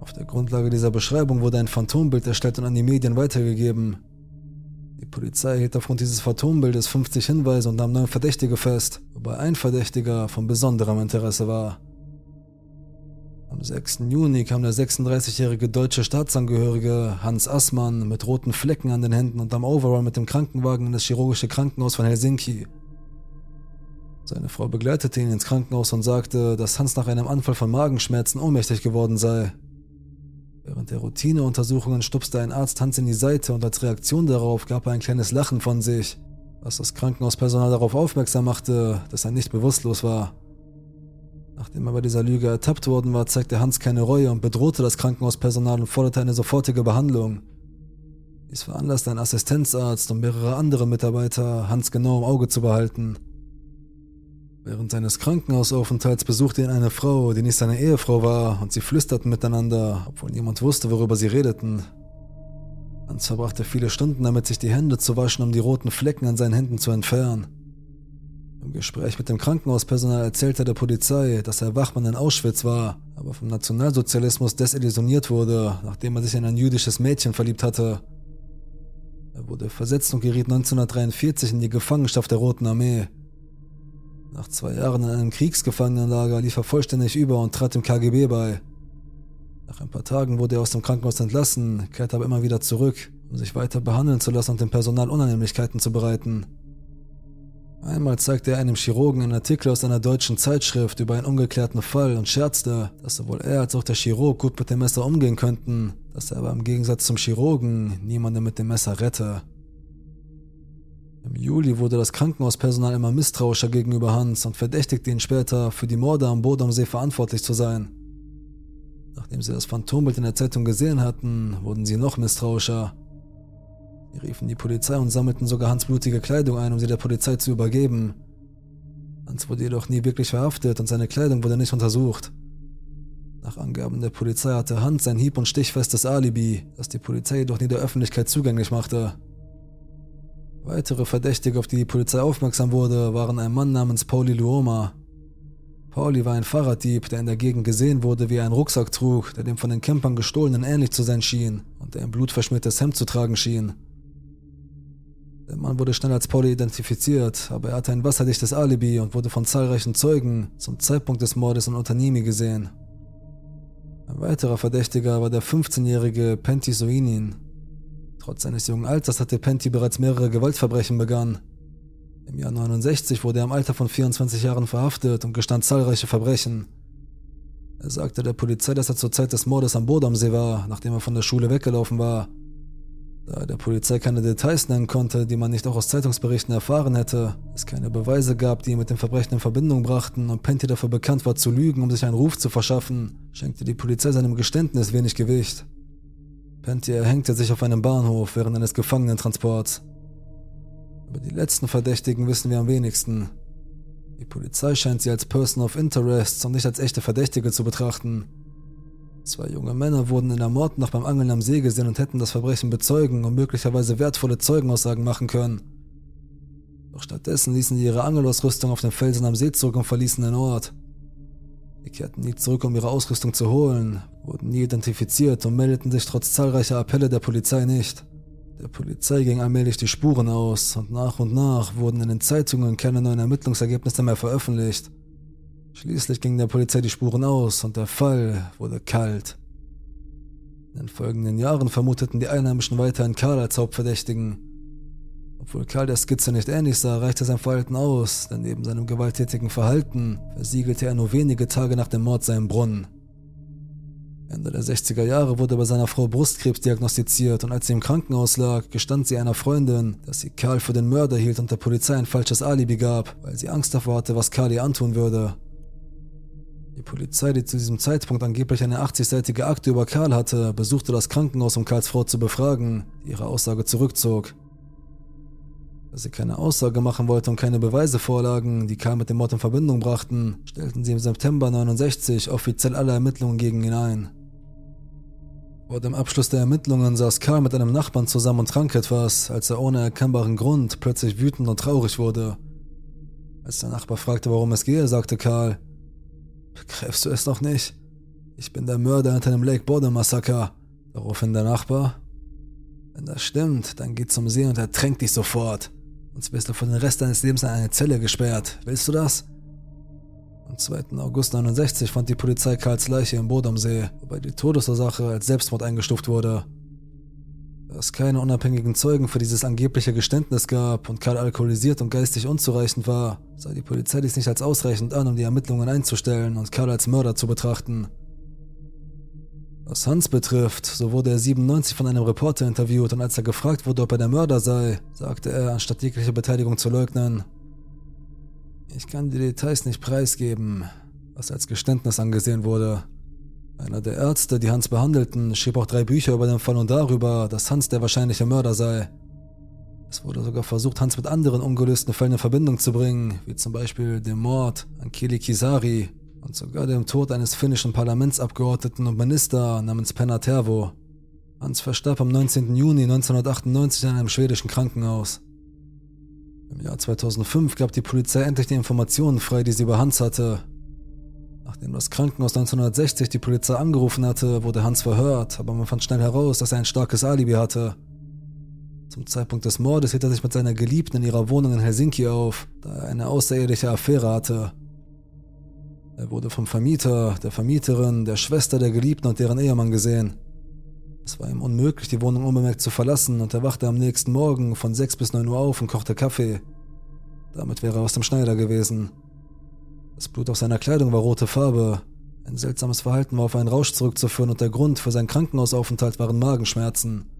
Auf der Grundlage dieser Beschreibung wurde ein Phantombild erstellt und an die Medien weitergegeben. Die Polizei hielt aufgrund dieses Phantombildes 50 Hinweise und nahm neun Verdächtige fest, wobei ein Verdächtiger von besonderem Interesse war. Am 6. Juni kam der 36-jährige deutsche Staatsangehörige Hans Assmann mit roten Flecken an den Händen und am Overall mit dem Krankenwagen in das chirurgische Krankenhaus von Helsinki. Seine Frau begleitete ihn ins Krankenhaus und sagte, dass Hans nach einem Anfall von Magenschmerzen ohnmächtig geworden sei. Während der Routineuntersuchungen stupste ein Arzt Hans in die Seite und als Reaktion darauf gab er ein kleines Lachen von sich, was das Krankenhauspersonal darauf aufmerksam machte, dass er nicht bewusstlos war. Nachdem er bei dieser Lüge ertappt worden war, zeigte Hans keine Reue und bedrohte das Krankenhauspersonal und forderte eine sofortige Behandlung. Dies veranlasste ein Assistenzarzt und mehrere andere Mitarbeiter, Hans genau im Auge zu behalten. Während seines Krankenhausaufenthalts besuchte ihn eine Frau, die nicht seine Ehefrau war, und sie flüsterten miteinander, obwohl niemand wusste, worüber sie redeten. Hans verbrachte viele Stunden damit, sich die Hände zu waschen, um die roten Flecken an seinen Händen zu entfernen. Im Gespräch mit dem Krankenhauspersonal erzählte der Polizei, dass er Wachmann in Auschwitz war, aber vom Nationalsozialismus desillusioniert wurde, nachdem er sich in ein jüdisches Mädchen verliebt hatte. Er wurde versetzt und geriet 1943 in die Gefangenschaft der Roten Armee. Nach zwei Jahren in einem Kriegsgefangenenlager lief er vollständig über und trat dem KGB bei. Nach ein paar Tagen wurde er aus dem Krankenhaus entlassen, kehrte aber immer wieder zurück, um sich weiter behandeln zu lassen und dem Personal Unannehmlichkeiten zu bereiten. Einmal zeigte er einem Chirurgen einen Artikel aus einer deutschen Zeitschrift über einen ungeklärten Fall und scherzte, dass sowohl er als auch der Chirurg gut mit dem Messer umgehen könnten, dass er aber im Gegensatz zum Chirurgen niemanden mit dem Messer rette. Im Juli wurde das Krankenhauspersonal immer misstrauischer gegenüber Hans und verdächtigte ihn später, für die Morde am Boot am See verantwortlich zu sein. Nachdem sie das Phantombild in der Zeitung gesehen hatten, wurden sie noch misstrauischer. Sie riefen die Polizei und sammelten sogar Hans blutige Kleidung ein, um sie der Polizei zu übergeben. Hans wurde jedoch nie wirklich verhaftet und seine Kleidung wurde nicht untersucht. Nach Angaben der Polizei hatte Hans ein hieb- und stichfestes Alibi, das die Polizei jedoch nie der Öffentlichkeit zugänglich machte. Weitere Verdächtige, auf die die Polizei aufmerksam wurde, waren ein Mann namens Pauli Luoma. Pauli war ein Fahrraddieb, der in der Gegend gesehen wurde, wie er einen Rucksack trug, der dem von den Campern gestohlenen ähnlich zu sein schien und der ein blutverschmiertes Hemd zu tragen schien. Der Mann wurde schnell als Pauli identifiziert, aber er hatte ein wasserdichtes Alibi und wurde von zahlreichen Zeugen zum Zeitpunkt des Mordes in Otanimi gesehen. Ein weiterer Verdächtiger war der 15-jährige Pentti Soinin. Trotz seines jungen Alters hatte Pentti bereits mehrere Gewaltverbrechen begangen. Im Jahr 69 wurde er im Alter von 24 Jahren verhaftet und gestand zahlreiche Verbrechen. Er sagte der Polizei, dass er zur Zeit des Mordes am Bodamsee war, nachdem er von der Schule weggelaufen war da der Polizei keine Details nennen konnte, die man nicht auch aus Zeitungsberichten erfahren hätte, es keine Beweise gab, die ihn mit dem Verbrechen in Verbindung brachten und Penty dafür bekannt war zu lügen, um sich einen Ruf zu verschaffen, schenkte die Polizei seinem Geständnis wenig Gewicht. Penty erhängte sich auf einem Bahnhof während eines Gefangenentransports. Über die letzten Verdächtigen wissen wir am wenigsten. Die Polizei scheint sie als Person of Interest und nicht als echte Verdächtige zu betrachten. Zwei junge Männer wurden in der Mordnacht beim Angeln am See gesehen und hätten das Verbrechen bezeugen und möglicherweise wertvolle Zeugenaussagen machen können. Doch stattdessen ließen sie ihre Angelausrüstung auf den Felsen am See zurück und verließen den Ort. Sie kehrten nie zurück, um ihre Ausrüstung zu holen, wurden nie identifiziert und meldeten sich trotz zahlreicher Appelle der Polizei nicht. Der Polizei ging allmählich die Spuren aus und nach und nach wurden in den Zeitungen keine neuen Ermittlungsergebnisse mehr veröffentlicht. Schließlich gingen der Polizei die Spuren aus und der Fall wurde kalt. In den folgenden Jahren vermuteten die Einheimischen weiterhin Karl als Hauptverdächtigen. Obwohl Karl der Skizze nicht ähnlich sah, reichte sein Verhalten aus, denn neben seinem gewalttätigen Verhalten versiegelte er nur wenige Tage nach dem Mord seinen Brunnen. Ende der 60er Jahre wurde bei seiner Frau Brustkrebs diagnostiziert und als sie im Krankenhaus lag, gestand sie einer Freundin, dass sie Karl für den Mörder hielt und der Polizei ein falsches Alibi gab, weil sie Angst davor hatte, was Karl ihr antun würde. Die Polizei, die zu diesem Zeitpunkt angeblich eine 80-seitige Akte über Karl hatte, besuchte das Krankenhaus, um Karls Frau zu befragen, die ihre Aussage zurückzog. Da sie keine Aussage machen wollte und keine Beweise vorlagen, die Karl mit dem Mord in Verbindung brachten, stellten sie im September 69 offiziell alle Ermittlungen gegen ihn ein. Vor dem Abschluss der Ermittlungen saß Karl mit einem Nachbarn zusammen und trank etwas, als er ohne erkennbaren Grund plötzlich wütend und traurig wurde. Als der Nachbar fragte, warum es gehe, sagte Karl, Begreifst du es noch nicht? Ich bin der Mörder hinter dem Lake Bode Massaker. Daraufhin der Nachbar. Wenn das stimmt, dann geh zum See und ertränk dich sofort. Sonst wirst du für den Rest deines Lebens in eine Zelle gesperrt. Willst du das? Am 2. August 69 fand die Polizei Karls Leiche im Boot am See, wobei die Todesursache als Selbstmord eingestuft wurde. Da es keine unabhängigen Zeugen für dieses angebliche Geständnis gab und Karl alkoholisiert und geistig unzureichend war, sah die Polizei dies nicht als ausreichend an, um die Ermittlungen einzustellen und Karl als Mörder zu betrachten. Was Hans betrifft, so wurde er 97 von einem Reporter interviewt und als er gefragt wurde, ob er der Mörder sei, sagte er, anstatt jegliche Beteiligung zu leugnen, ich kann die Details nicht preisgeben, was als Geständnis angesehen wurde. Einer der Ärzte, die Hans behandelten, schrieb auch drei Bücher über den Fall und darüber, dass Hans der wahrscheinliche Mörder sei. Es wurde sogar versucht, Hans mit anderen ungelösten Fällen in Verbindung zu bringen, wie zum Beispiel dem Mord an Kili Kisari und sogar dem Tod eines finnischen Parlamentsabgeordneten und Minister namens Penna Tervo. Hans verstarb am 19. Juni 1998 in einem schwedischen Krankenhaus. Im Jahr 2005 gab die Polizei endlich die Informationen frei, die sie über Hans hatte, Nachdem das Krankenhaus 1960 die Polizei angerufen hatte, wurde Hans verhört, aber man fand schnell heraus, dass er ein starkes Alibi hatte. Zum Zeitpunkt des Mordes hielt er sich mit seiner Geliebten in ihrer Wohnung in Helsinki auf, da er eine außereheliche Affäre hatte. Er wurde vom Vermieter, der Vermieterin, der Schwester der Geliebten und deren Ehemann gesehen. Es war ihm unmöglich, die Wohnung unbemerkt zu verlassen und er wachte am nächsten Morgen von 6 bis 9 Uhr auf und kochte Kaffee. Damit wäre er aus dem Schneider gewesen. Das Blut auf seiner Kleidung war rote Farbe. Ein seltsames Verhalten war auf einen Rausch zurückzuführen und der Grund für seinen Krankenhausaufenthalt waren Magenschmerzen.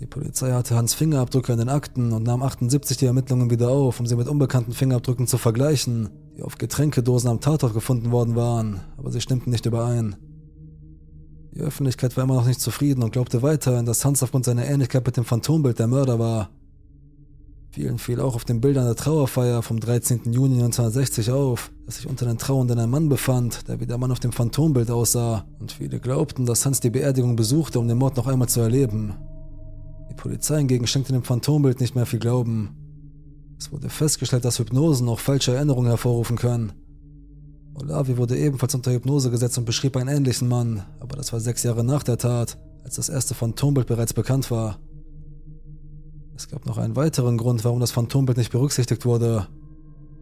Die Polizei hatte Hans Fingerabdrücke in den Akten und nahm 78 die Ermittlungen wieder auf, um sie mit unbekannten Fingerabdrücken zu vergleichen, die auf Getränkedosen am Tatort gefunden worden waren, aber sie stimmten nicht überein. Die Öffentlichkeit war immer noch nicht zufrieden und glaubte weiterhin, dass Hans aufgrund seiner Ähnlichkeit mit dem Phantombild der Mörder war. Vielen fiel auch auf den Bildern der Trauerfeier vom 13. Juni 1960 auf, dass sich unter den Trauernden ein Mann befand, der wie der Mann auf dem Phantombild aussah, und viele glaubten, dass Hans die Beerdigung besuchte, um den Mord noch einmal zu erleben. Die Polizei hingegen schenkte dem Phantombild nicht mehr viel Glauben. Es wurde festgestellt, dass Hypnosen auch falsche Erinnerungen hervorrufen können. Olavi wurde ebenfalls unter Hypnose gesetzt und beschrieb einen ähnlichen Mann, aber das war sechs Jahre nach der Tat, als das erste Phantombild bereits bekannt war. Es gab noch einen weiteren Grund, warum das Phantombild nicht berücksichtigt wurde.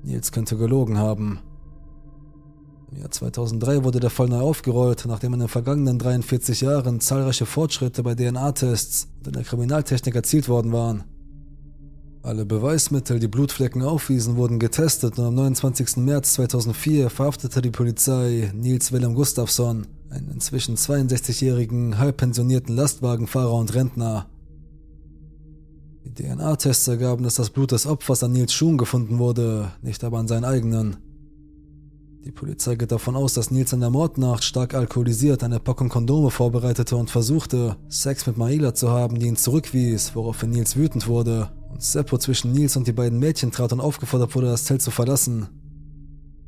Nils könnte gelogen haben. Im Jahr 2003 wurde der Fall neu aufgerollt, nachdem in den vergangenen 43 Jahren zahlreiche Fortschritte bei DNA-Tests und in der Kriminaltechnik erzielt worden waren. Alle Beweismittel, die Blutflecken aufwiesen, wurden getestet und am 29. März 2004 verhaftete die Polizei Nils Willem Gustafsson, einen inzwischen 62-jährigen, halbpensionierten Lastwagenfahrer und Rentner. Die DNA-Tests ergaben, dass das Blut des Opfers an Nils Schuhen gefunden wurde, nicht aber an seinen eigenen. Die Polizei geht davon aus, dass Nils in der Mordnacht stark alkoholisiert eine Packung Kondome vorbereitete und versuchte, Sex mit Maila zu haben, die ihn zurückwies, woraufhin Nils wütend wurde und Seppo zwischen Nils und die beiden Mädchen trat und aufgefordert wurde, das Zelt zu verlassen.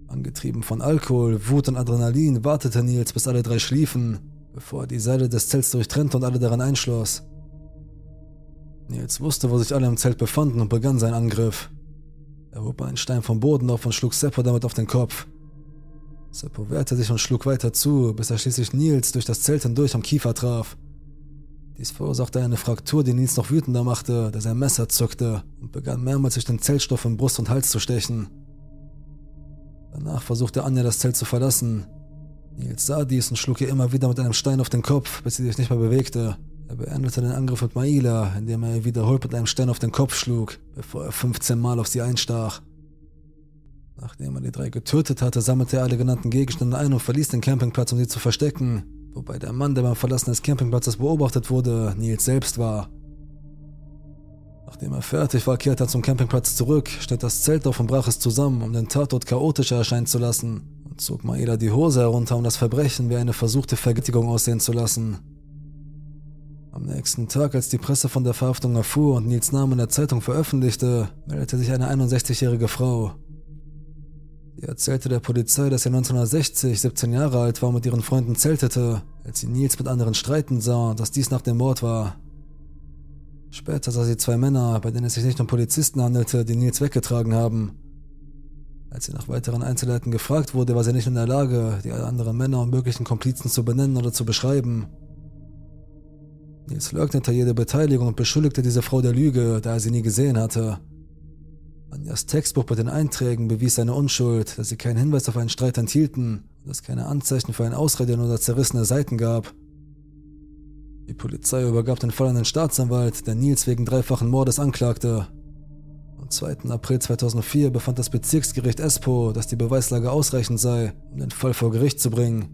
Angetrieben von Alkohol, Wut und Adrenalin wartete Nils, bis alle drei schliefen, bevor er die Seile des Zelts durchtrennte und alle daran einschloss. Nils wusste, wo sich alle im Zelt befanden und begann seinen Angriff. Er hob einen Stein vom Boden auf und schlug Seppo damit auf den Kopf. Seppo wehrte sich und schlug weiter zu, bis er schließlich Nils durch das Zelt hindurch am Kiefer traf. Dies verursachte eine Fraktur, die Nils noch wütender machte, der sein Messer zückte und begann mehrmals durch den Zeltstoff in Brust und Hals zu stechen. Danach versuchte Anja das Zelt zu verlassen. Nils sah dies und schlug ihr immer wieder mit einem Stein auf den Kopf, bis sie sich nicht mehr bewegte. Er beendete den Angriff mit Maila, indem er ihr wiederholt mit einem Stein auf den Kopf schlug, bevor er 15 Mal auf sie einstach. Nachdem er die drei getötet hatte, sammelte er alle genannten Gegenstände ein und verließ den Campingplatz, um sie zu verstecken, wobei der Mann, der beim Verlassen des Campingplatzes beobachtet wurde, Nils selbst war. Nachdem er fertig war, kehrte er zum Campingplatz zurück, stellte das Zelt auf und brach es zusammen, um den Tatort chaotischer erscheinen zu lassen, und zog Maeda die Hose herunter, um das Verbrechen wie eine versuchte Vergiftigung aussehen zu lassen. Am nächsten Tag, als die Presse von der Verhaftung erfuhr und Nils Name in der Zeitung veröffentlichte, meldete sich eine 61-jährige Frau, Sie erzählte der Polizei, dass sie 1960 17 Jahre alt war und mit ihren Freunden zeltete, als sie Nils mit anderen streiten sah dass dies nach dem Mord war. Später sah sie zwei Männer, bei denen es sich nicht um Polizisten handelte, die Nils weggetragen haben. Als sie nach weiteren Einzelheiten gefragt wurde, war sie nicht in der Lage, die anderen Männer und möglichen Komplizen zu benennen oder zu beschreiben. Nils leugnete jede Beteiligung und beschuldigte diese Frau der Lüge, da er sie nie gesehen hatte. Anjas Textbuch bei den Einträgen bewies seine Unschuld, dass sie keinen Hinweis auf einen Streit enthielten und es keine Anzeichen für ein Ausreden oder zerrissene Seiten gab. Die Polizei übergab den Fall an den Staatsanwalt, der Nils wegen dreifachen Mordes anklagte. Am 2. April 2004 befand das Bezirksgericht Espoo, dass die Beweislage ausreichend sei, um den Fall vor Gericht zu bringen.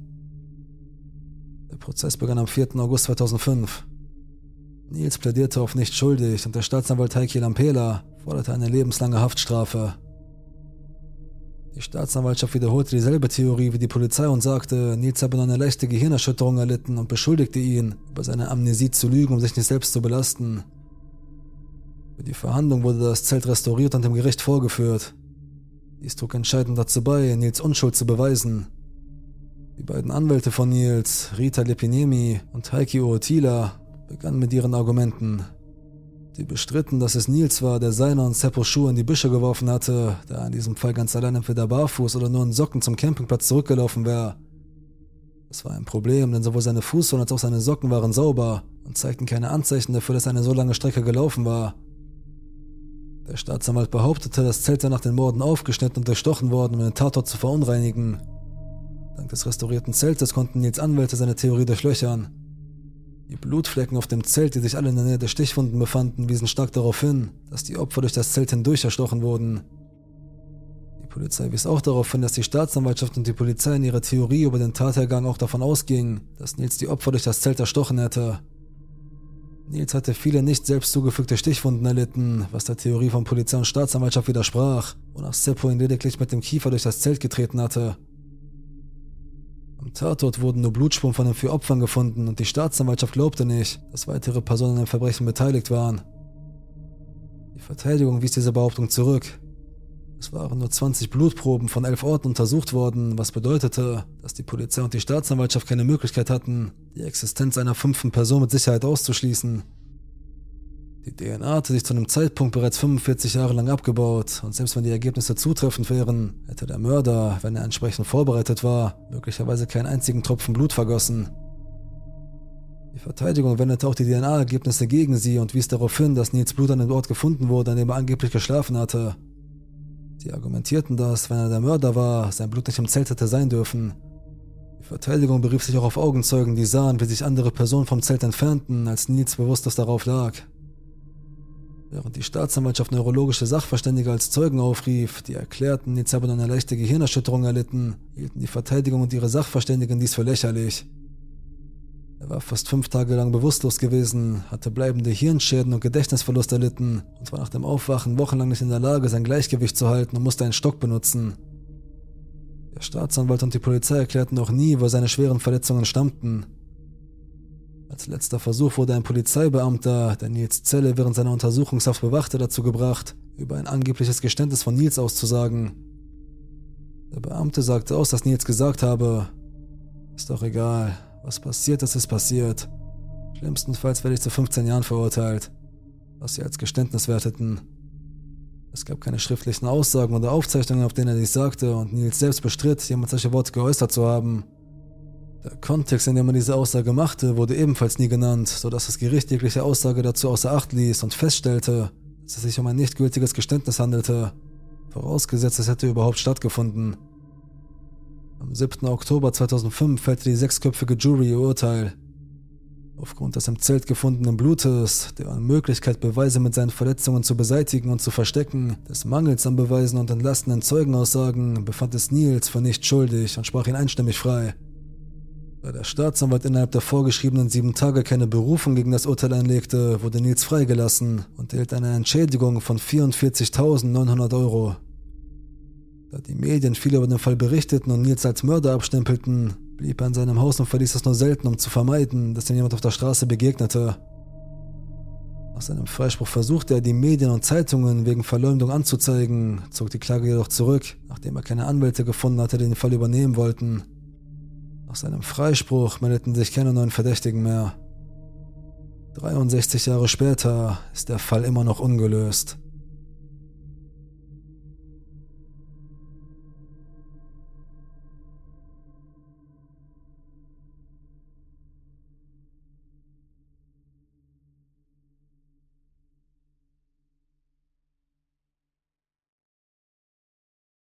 Der Prozess begann am 4. August 2005. Nils plädierte auf nicht schuldig und der Staatsanwalt Heiki Lampela forderte eine lebenslange Haftstrafe. Die Staatsanwaltschaft wiederholte dieselbe Theorie wie die Polizei und sagte, Nils habe nur eine leichte Gehirnerschütterung erlitten und beschuldigte ihn, über seine Amnesie zu lügen, um sich nicht selbst zu belasten. Für die Verhandlung wurde das Zelt restauriert und dem Gericht vorgeführt. Dies trug entscheidend dazu bei, Nils Unschuld zu beweisen. Die beiden Anwälte von Nils, Rita Lepinemi und Heiki Ootila, begannen mit ihren Argumenten. Die bestritten, dass es Nils war, der seine und Seppos Schuhe in die Büsche geworfen hatte, da er in diesem Fall ganz allein entweder barfuß oder nur in Socken zum Campingplatz zurückgelaufen wäre. Das war ein Problem, denn sowohl seine Fußsohlen als auch seine Socken waren sauber und zeigten keine Anzeichen dafür, dass er eine so lange Strecke gelaufen war. Der Staatsanwalt behauptete, das Zelt sei nach den Morden aufgeschnitten und durchstochen worden, um den Tatort zu verunreinigen. Dank des restaurierten Zeltes konnten Nils Anwälte seine Theorie durchlöchern. Die Blutflecken auf dem Zelt, die sich alle in der Nähe der Stichwunden befanden, wiesen stark darauf hin, dass die Opfer durch das Zelt hindurch erstochen wurden. Die Polizei wies auch darauf hin, dass die Staatsanwaltschaft und die Polizei in ihrer Theorie über den Tathergang auch davon ausgingen, dass Nils die Opfer durch das Zelt erstochen hätte. Nils hatte viele nicht selbst zugefügte Stichwunden erlitten, was der Theorie von Polizei und Staatsanwaltschaft widersprach, wonach Seppo ihn lediglich mit dem Kiefer durch das Zelt getreten hatte. Am Tatort wurden nur Blutspuren von den vier Opfern gefunden und die Staatsanwaltschaft glaubte nicht, dass weitere Personen im Verbrechen beteiligt waren. Die Verteidigung wies diese Behauptung zurück. Es waren nur 20 Blutproben von elf Orten untersucht worden, was bedeutete, dass die Polizei und die Staatsanwaltschaft keine Möglichkeit hatten, die Existenz einer fünften Person mit Sicherheit auszuschließen. Die DNA hatte sich zu einem Zeitpunkt bereits 45 Jahre lang abgebaut und selbst wenn die Ergebnisse zutreffend wären, hätte der Mörder, wenn er entsprechend vorbereitet war, möglicherweise keinen einzigen Tropfen Blut vergossen. Die Verteidigung wendete auch die DNA-Ergebnisse gegen sie und wies darauf hin, dass Nils Blut an dem Ort gefunden wurde, an dem er angeblich geschlafen hatte. Sie argumentierten, dass, wenn er der Mörder war, sein Blut nicht im Zelt hätte sein dürfen. Die Verteidigung berief sich auch auf Augenzeugen, die sahen, wie sich andere Personen vom Zelt entfernten, als Nils bewusstlos darauf lag. Während die Staatsanwaltschaft neurologische Sachverständige als Zeugen aufrief, die erklärten, Nils habe eine leichte Gehirnerschütterung erlitten, hielten die Verteidigung und ihre Sachverständigen dies für lächerlich. Er war fast fünf Tage lang bewusstlos gewesen, hatte bleibende Hirnschäden und Gedächtnisverlust erlitten und war nach dem Aufwachen wochenlang nicht in der Lage, sein Gleichgewicht zu halten und musste einen Stock benutzen. Der Staatsanwalt und die Polizei erklärten auch nie, wo seine schweren Verletzungen stammten. Als letzter Versuch wurde ein Polizeibeamter, der Nils Zelle während seiner Untersuchungshaft bewachte, dazu gebracht, über ein angebliches Geständnis von Nils auszusagen. Der Beamte sagte aus, dass Nils gesagt habe, ist doch egal, was passiert ist, ist passiert. Schlimmstenfalls werde ich zu 15 Jahren verurteilt, was sie als Geständnis werteten. Es gab keine schriftlichen Aussagen oder Aufzeichnungen, auf denen er dies sagte, und Nils selbst bestritt, jemand solche Worte geäußert zu haben. Der Kontext, in dem er diese Aussage machte, wurde ebenfalls nie genannt, sodass das Gericht jegliche Aussage dazu außer Acht ließ und feststellte, dass es sich um ein nicht gültiges Geständnis handelte, vorausgesetzt es hätte überhaupt stattgefunden. Am 7. Oktober 2005 fällte die sechsköpfige Jury ihr Urteil. Aufgrund des im Zelt gefundenen Blutes, der Unmöglichkeit, Beweise mit seinen Verletzungen zu beseitigen und zu verstecken, des Mangels an Beweisen und entlastenden Zeugenaussagen, befand es Nils für nicht schuldig und sprach ihn einstimmig frei. Da der Staatsanwalt innerhalb der vorgeschriebenen sieben Tage keine Berufung gegen das Urteil einlegte, wurde Nils freigelassen und erhielt eine Entschädigung von 44.900 Euro. Da die Medien viel über den Fall berichteten und Nils als Mörder abstempelten, blieb er in seinem Haus und verließ es nur selten, um zu vermeiden, dass ihm jemand auf der Straße begegnete. Nach seinem Freispruch versuchte er, die Medien und Zeitungen wegen Verleumdung anzuzeigen, zog die Klage jedoch zurück, nachdem er keine Anwälte gefunden hatte, die den Fall übernehmen wollten. Nach seinem Freispruch meldeten sich keine neuen Verdächtigen mehr. 63 Jahre später ist der Fall immer noch ungelöst.